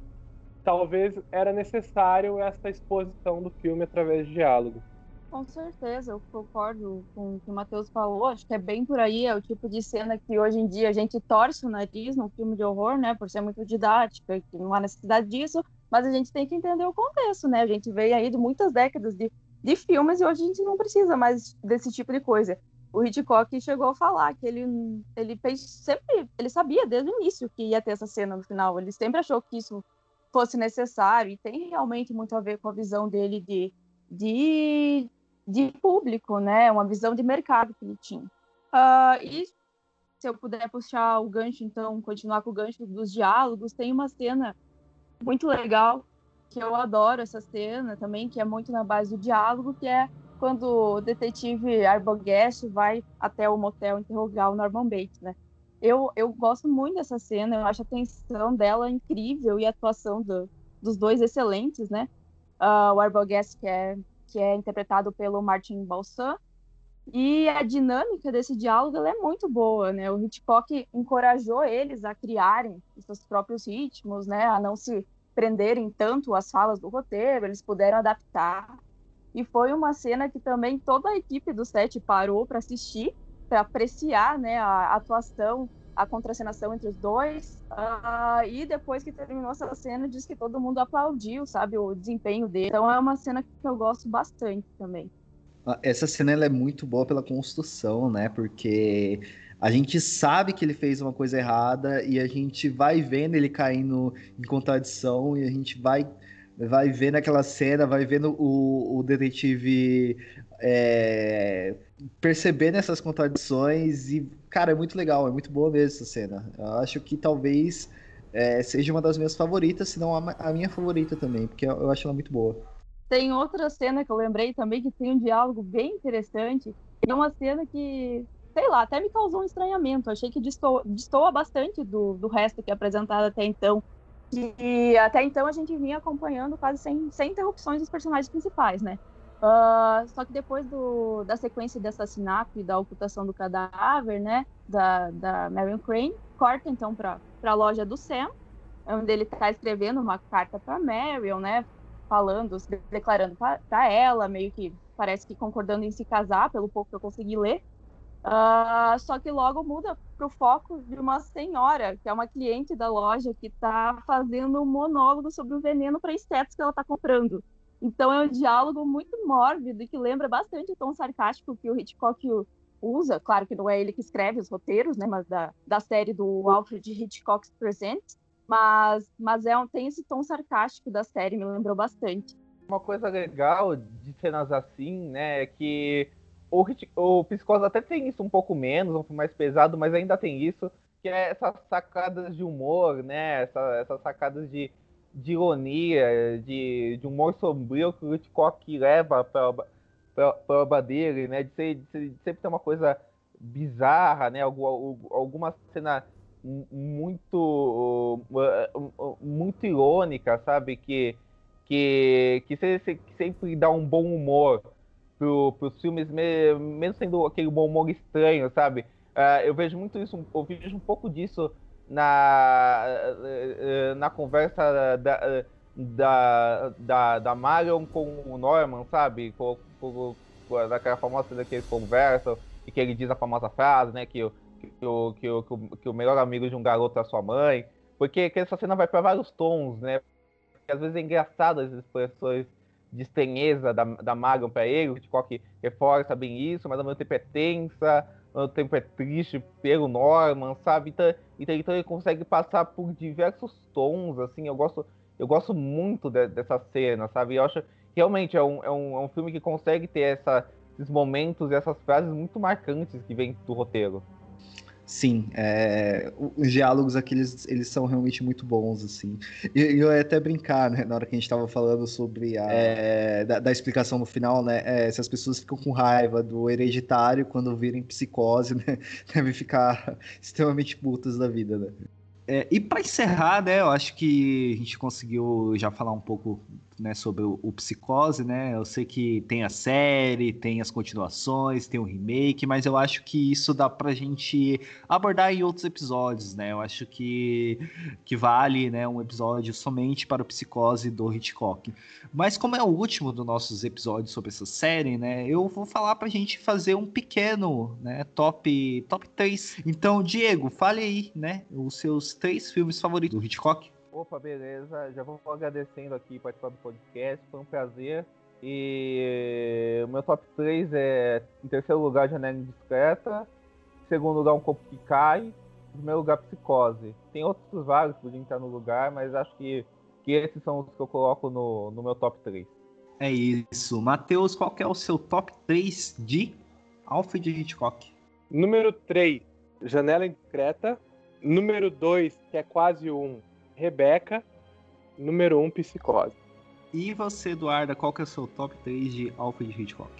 talvez era necessário essa exposição do filme através de diálogo. Com certeza, eu concordo com o que o Matheus falou. Acho que é bem por aí, é o tipo de cena que hoje em dia a gente torce o nariz num filme de horror, né? Por ser muito didática, que não há necessidade disso, mas a gente tem que entender o contexto, né? A gente veio aí de muitas décadas de, de filmes e hoje a gente não precisa mais desse tipo de coisa. O Hitchcock chegou a falar que ele, ele fez sempre, ele sabia desde o início que ia ter essa cena no final. Ele sempre achou que isso fosse necessário e tem realmente muito a ver com a visão dele de, de de público, né? Uma visão de mercado que ele tinha. Uh, e se eu puder puxar o gancho, então, continuar com o gancho dos diálogos, tem uma cena muito legal que eu adoro essa cena também, que é muito na base do diálogo, que é quando o detetive Arbogast vai até o motel interrogar o Norman Bates, né? Eu, eu gosto muito dessa cena, eu acho a tensão dela incrível e a atuação do, dos dois excelentes, né? Uh, o Arbogast, que é que é interpretado pelo Martin Balsam. E a dinâmica desse diálogo é muito boa, né? O Hitchcock encorajou eles a criarem seus próprios ritmos, né? A não se prenderem tanto às falas do roteiro, eles puderam adaptar. E foi uma cena que também toda a equipe do set parou para assistir, para apreciar, né, a atuação a contracenação entre os dois. Uh, e depois que terminou essa cena, diz que todo mundo aplaudiu, sabe, o desempenho dele. Então é uma cena que eu gosto bastante também. Ah, essa cena ela é muito boa pela construção, né? Porque a gente sabe que ele fez uma coisa errada e a gente vai vendo ele caindo em contradição e a gente vai vai vendo aquela cena, vai vendo o, o detetive é, perceber nessas contradições e, cara, é muito legal, é muito boa mesmo essa cena. Eu acho que talvez é, seja uma das minhas favoritas, se não a, a minha favorita também, porque eu, eu acho ela muito boa. Tem outra cena que eu lembrei também que tem um diálogo bem interessante. É uma cena que, sei lá, até me causou um estranhamento. Achei que destoa bastante do, do resto que é apresentado até então. E até então a gente vinha acompanhando quase sem, sem interrupções os personagens principais, né? Uh, só que depois do, da sequência de assassinato e da ocultação do cadáver, né, da, da Marion Crane, corta então para a loja do Sam, onde ele está escrevendo uma carta para Marion, né, falando, se declarando para ela, meio que parece que concordando em se casar, pelo pouco que eu consegui ler. Uh, só que logo muda para o foco de uma senhora, que é uma cliente da loja, que está fazendo um monólogo sobre o veneno para insetos que ela está comprando. Então é um diálogo muito mórbido e que lembra bastante o tom sarcástico que o Hitchcock usa. Claro que não é ele que escreve os roteiros, né, mas da, da série do Alfred Hitchcock Presents. Mas, mas é tem esse tom sarcástico da série, me lembrou bastante. Uma coisa legal de cenas assim, né, é que o, o Psicose até tem isso um pouco menos, um pouco mais pesado, mas ainda tem isso, que é essas sacadas de humor, né, essa, essas sacadas de de ironia, de, de humor sombrio que o Hitchcock leva para a obra dele, né? De, ser, de, ser, de, sempre ter uma coisa bizarra, né? Alguma cena muito muito irônica, sabe? Que, que, que, sempre dá um bom humor para os filmes, mesmo sendo aquele bom humor estranho, sabe? Uh, eu vejo muito isso, eu vejo um pouco disso na, eh, na conversa da, da, da, da Marion com o Norman, sabe? Com, com, com, daquela famosa cena que eles conversam e que ele diz a famosa frase, né? Que, que, o, que, o, que o melhor amigo de um garoto é a sua mãe. Porque que essa cena vai para vários tons, né? Porque às vezes é engraçado as expressões de estranheza da, da Marion para ele, o Hitchcock reforça bem isso, mas ao mesmo tempo é tensa, o tempo é triste pelo Norman, sabe? Então, então, então, ele consegue passar por diversos tons, assim, eu gosto, eu gosto muito de, dessa cena, sabe? Eu acho realmente é um, é um, é um filme que consegue ter essa, esses momentos e essas frases muito marcantes que vêm do roteiro. Sim, é, os diálogos aqui eles, eles, são realmente muito bons, assim. E eu ia até brincar, né, na hora que a gente estava falando sobre a, é, da, da, explicação no final, né, é, se as pessoas ficam com raiva do hereditário quando virem psicose, né, devem ficar extremamente putas da vida, né. É, e para encerrar, né, eu acho que a gente conseguiu já falar um pouco né, sobre o, o, Psicose, né? Eu sei que tem a série, tem as continuações, tem o remake, mas eu acho que isso dá pra gente abordar em outros episódios, né? Eu acho que, que vale né, um episódio somente para o Psicose do Hitchcock. Mas como é o último dos nossos episódios sobre essa série, né? Eu vou falar pra gente fazer um pequeno né, top, top 3. Então, Diego, fale aí, né? Os seus três filmes favoritos do Hitchcock. Opa, beleza. Já vou agradecendo aqui participar do podcast. Foi um prazer. E o meu top 3 é em terceiro lugar Janela Indiscreta, em segundo lugar Um Corpo que Cai, em primeiro lugar Psicose. Tem outros vários que podiam estar no lugar, mas acho que, que esses são os que eu coloco no, no meu top 3. É isso. Matheus, qual é o seu top 3 de Alfred Hitchcock? Número 3, Janela Indiscreta. Número 2, que é quase um, Rebeca, número 1, um, Psicose. E você, Eduarda, qual que é o seu top 3 de Alfred Hitchcock?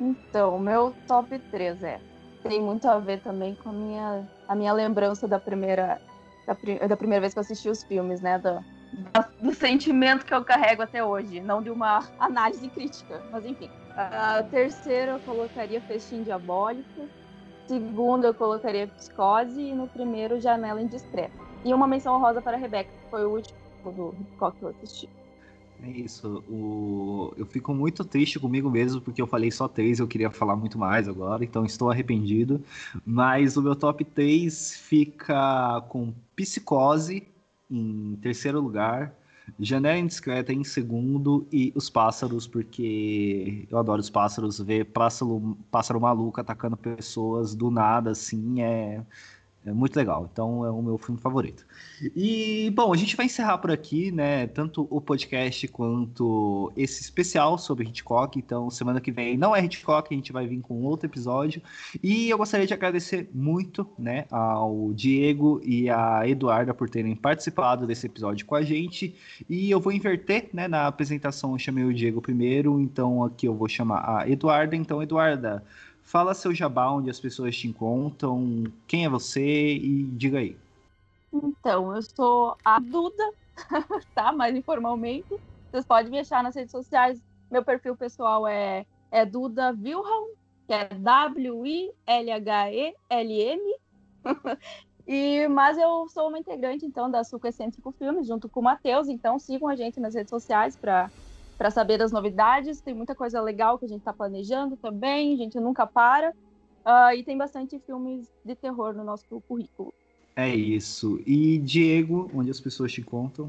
Então, o meu top 3 é. Tem muito a ver também com a minha, a minha lembrança da primeira, da, da primeira vez que eu assisti os filmes, né? Do, do sentimento que eu carrego até hoje, não de uma análise crítica, mas enfim. A terceira eu colocaria Festim Diabólico. Segundo eu colocaria Psicose. E no primeiro, Janela Indiscreta. E uma menção honrosa para a Rebeca, que foi o último do Hitchcock que eu assisti. É isso. O... Eu fico muito triste comigo mesmo, porque eu falei só três, eu queria falar muito mais agora, então estou arrependido. Mas o meu top 3 fica com Psicose em terceiro lugar, Janela Indiscreta em segundo e Os Pássaros, porque eu adoro os pássaros, ver pássaro, pássaro maluco atacando pessoas do nada, assim, é É muito legal. Então é o meu filme favorito. E, bom, a gente vai encerrar por aqui, né? Tanto o podcast quanto esse especial sobre Hitchcock. Então, semana que vem não é Hitchcock, a gente vai vir com outro episódio. E eu gostaria de agradecer muito, né, ao Diego e a Eduarda por terem participado desse episódio com a gente. E eu vou inverter, né? Na apresentação eu chamei o Diego primeiro, então aqui eu vou chamar a Eduarda. Então, Eduarda. Fala seu jabá, onde as pessoas te encontram, quem é você e diga aí. Então, eu sou a Duda, tá? Mais informalmente. Vocês podem me achar nas redes sociais. Meu perfil pessoal é, é Duda Wilhelm, que é W-I-L-H-E-L-M. e, mas eu sou uma integrante, então, da Suco Excêntrico Filmes, junto com o Matheus. Então, sigam a gente nas redes sociais para para saber das novidades. Tem muita coisa legal que a gente está planejando também, a gente nunca para. Uh, e tem bastante filmes de terror no nosso currículo. É isso. E Diego, onde as pessoas te contam?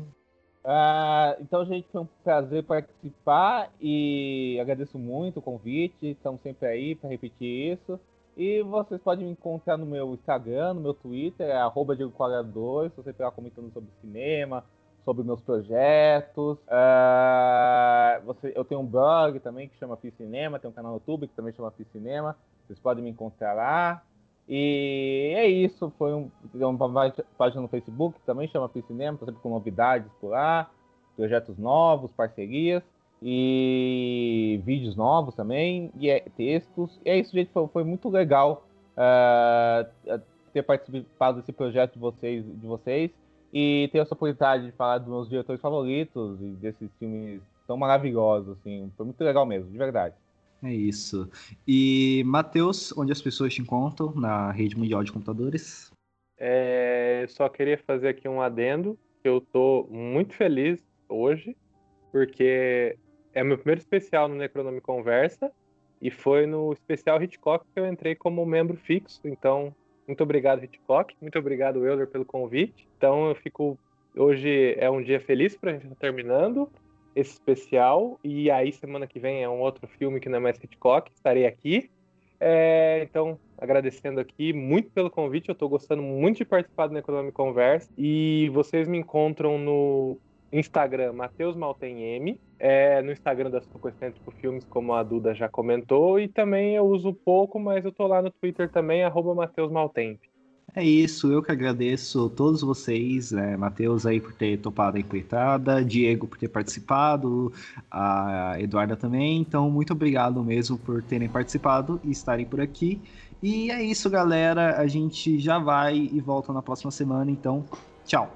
Uh, então, gente, foi um prazer participar e agradeço muito o convite. Estamos sempre aí para repetir isso. E vocês podem me encontrar no meu Instagram, no meu Twitter, é arroba Diego2, se você estiver comentando sobre cinema, sobre meus projetos. Uh, você, eu tenho um blog também que chama Fiz Cinema, tem um canal no YouTube que também chama Fiz Cinema. Vocês podem me encontrar lá. E é isso. Foi um, uma página no Facebook também chama Fiz Cinema, tô sempre com novidades por lá, projetos novos, parcerias e vídeos novos também, e é, textos. E é isso, gente. Foi, foi muito legal uh, ter participado desse projeto de vocês, de vocês e ter essa oportunidade de falar dos meus diretores favoritos e desses filmes tão maravilhosos, assim. Foi muito legal mesmo, de verdade. É isso. E, Matheus, onde as pessoas te encontram na rede mundial de computadores? É, só queria fazer aqui um adendo. Eu tô muito feliz hoje, porque é meu primeiro especial no Necronome Conversa, e foi no especial Hitchcock que eu entrei como membro fixo, então muito obrigado, Hitchcock. Muito obrigado, Euler, pelo convite. Então, eu fico. Hoje é um dia feliz para a gente estar tá terminando esse especial. E aí, semana que vem é um outro filme que não é mais Hitchcock. Estarei aqui. É, então, agradecendo aqui muito pelo convite. Eu estou gostando muito de participar do Necronome Conversa. E vocês me encontram no Instagram, Matheus Maltem M. É, no Instagram da Excêntrico Filmes, como a Duda já comentou. E também eu uso pouco, mas eu tô lá no Twitter também, arroba Matheus Maltemp. É isso, eu que agradeço todos vocês, né, Matheus aí por ter topado a empreitada, Diego por ter participado, a Eduarda também, então muito obrigado mesmo por terem participado e estarem por aqui. E é isso, galera, a gente já vai e volta na próxima semana, então tchau!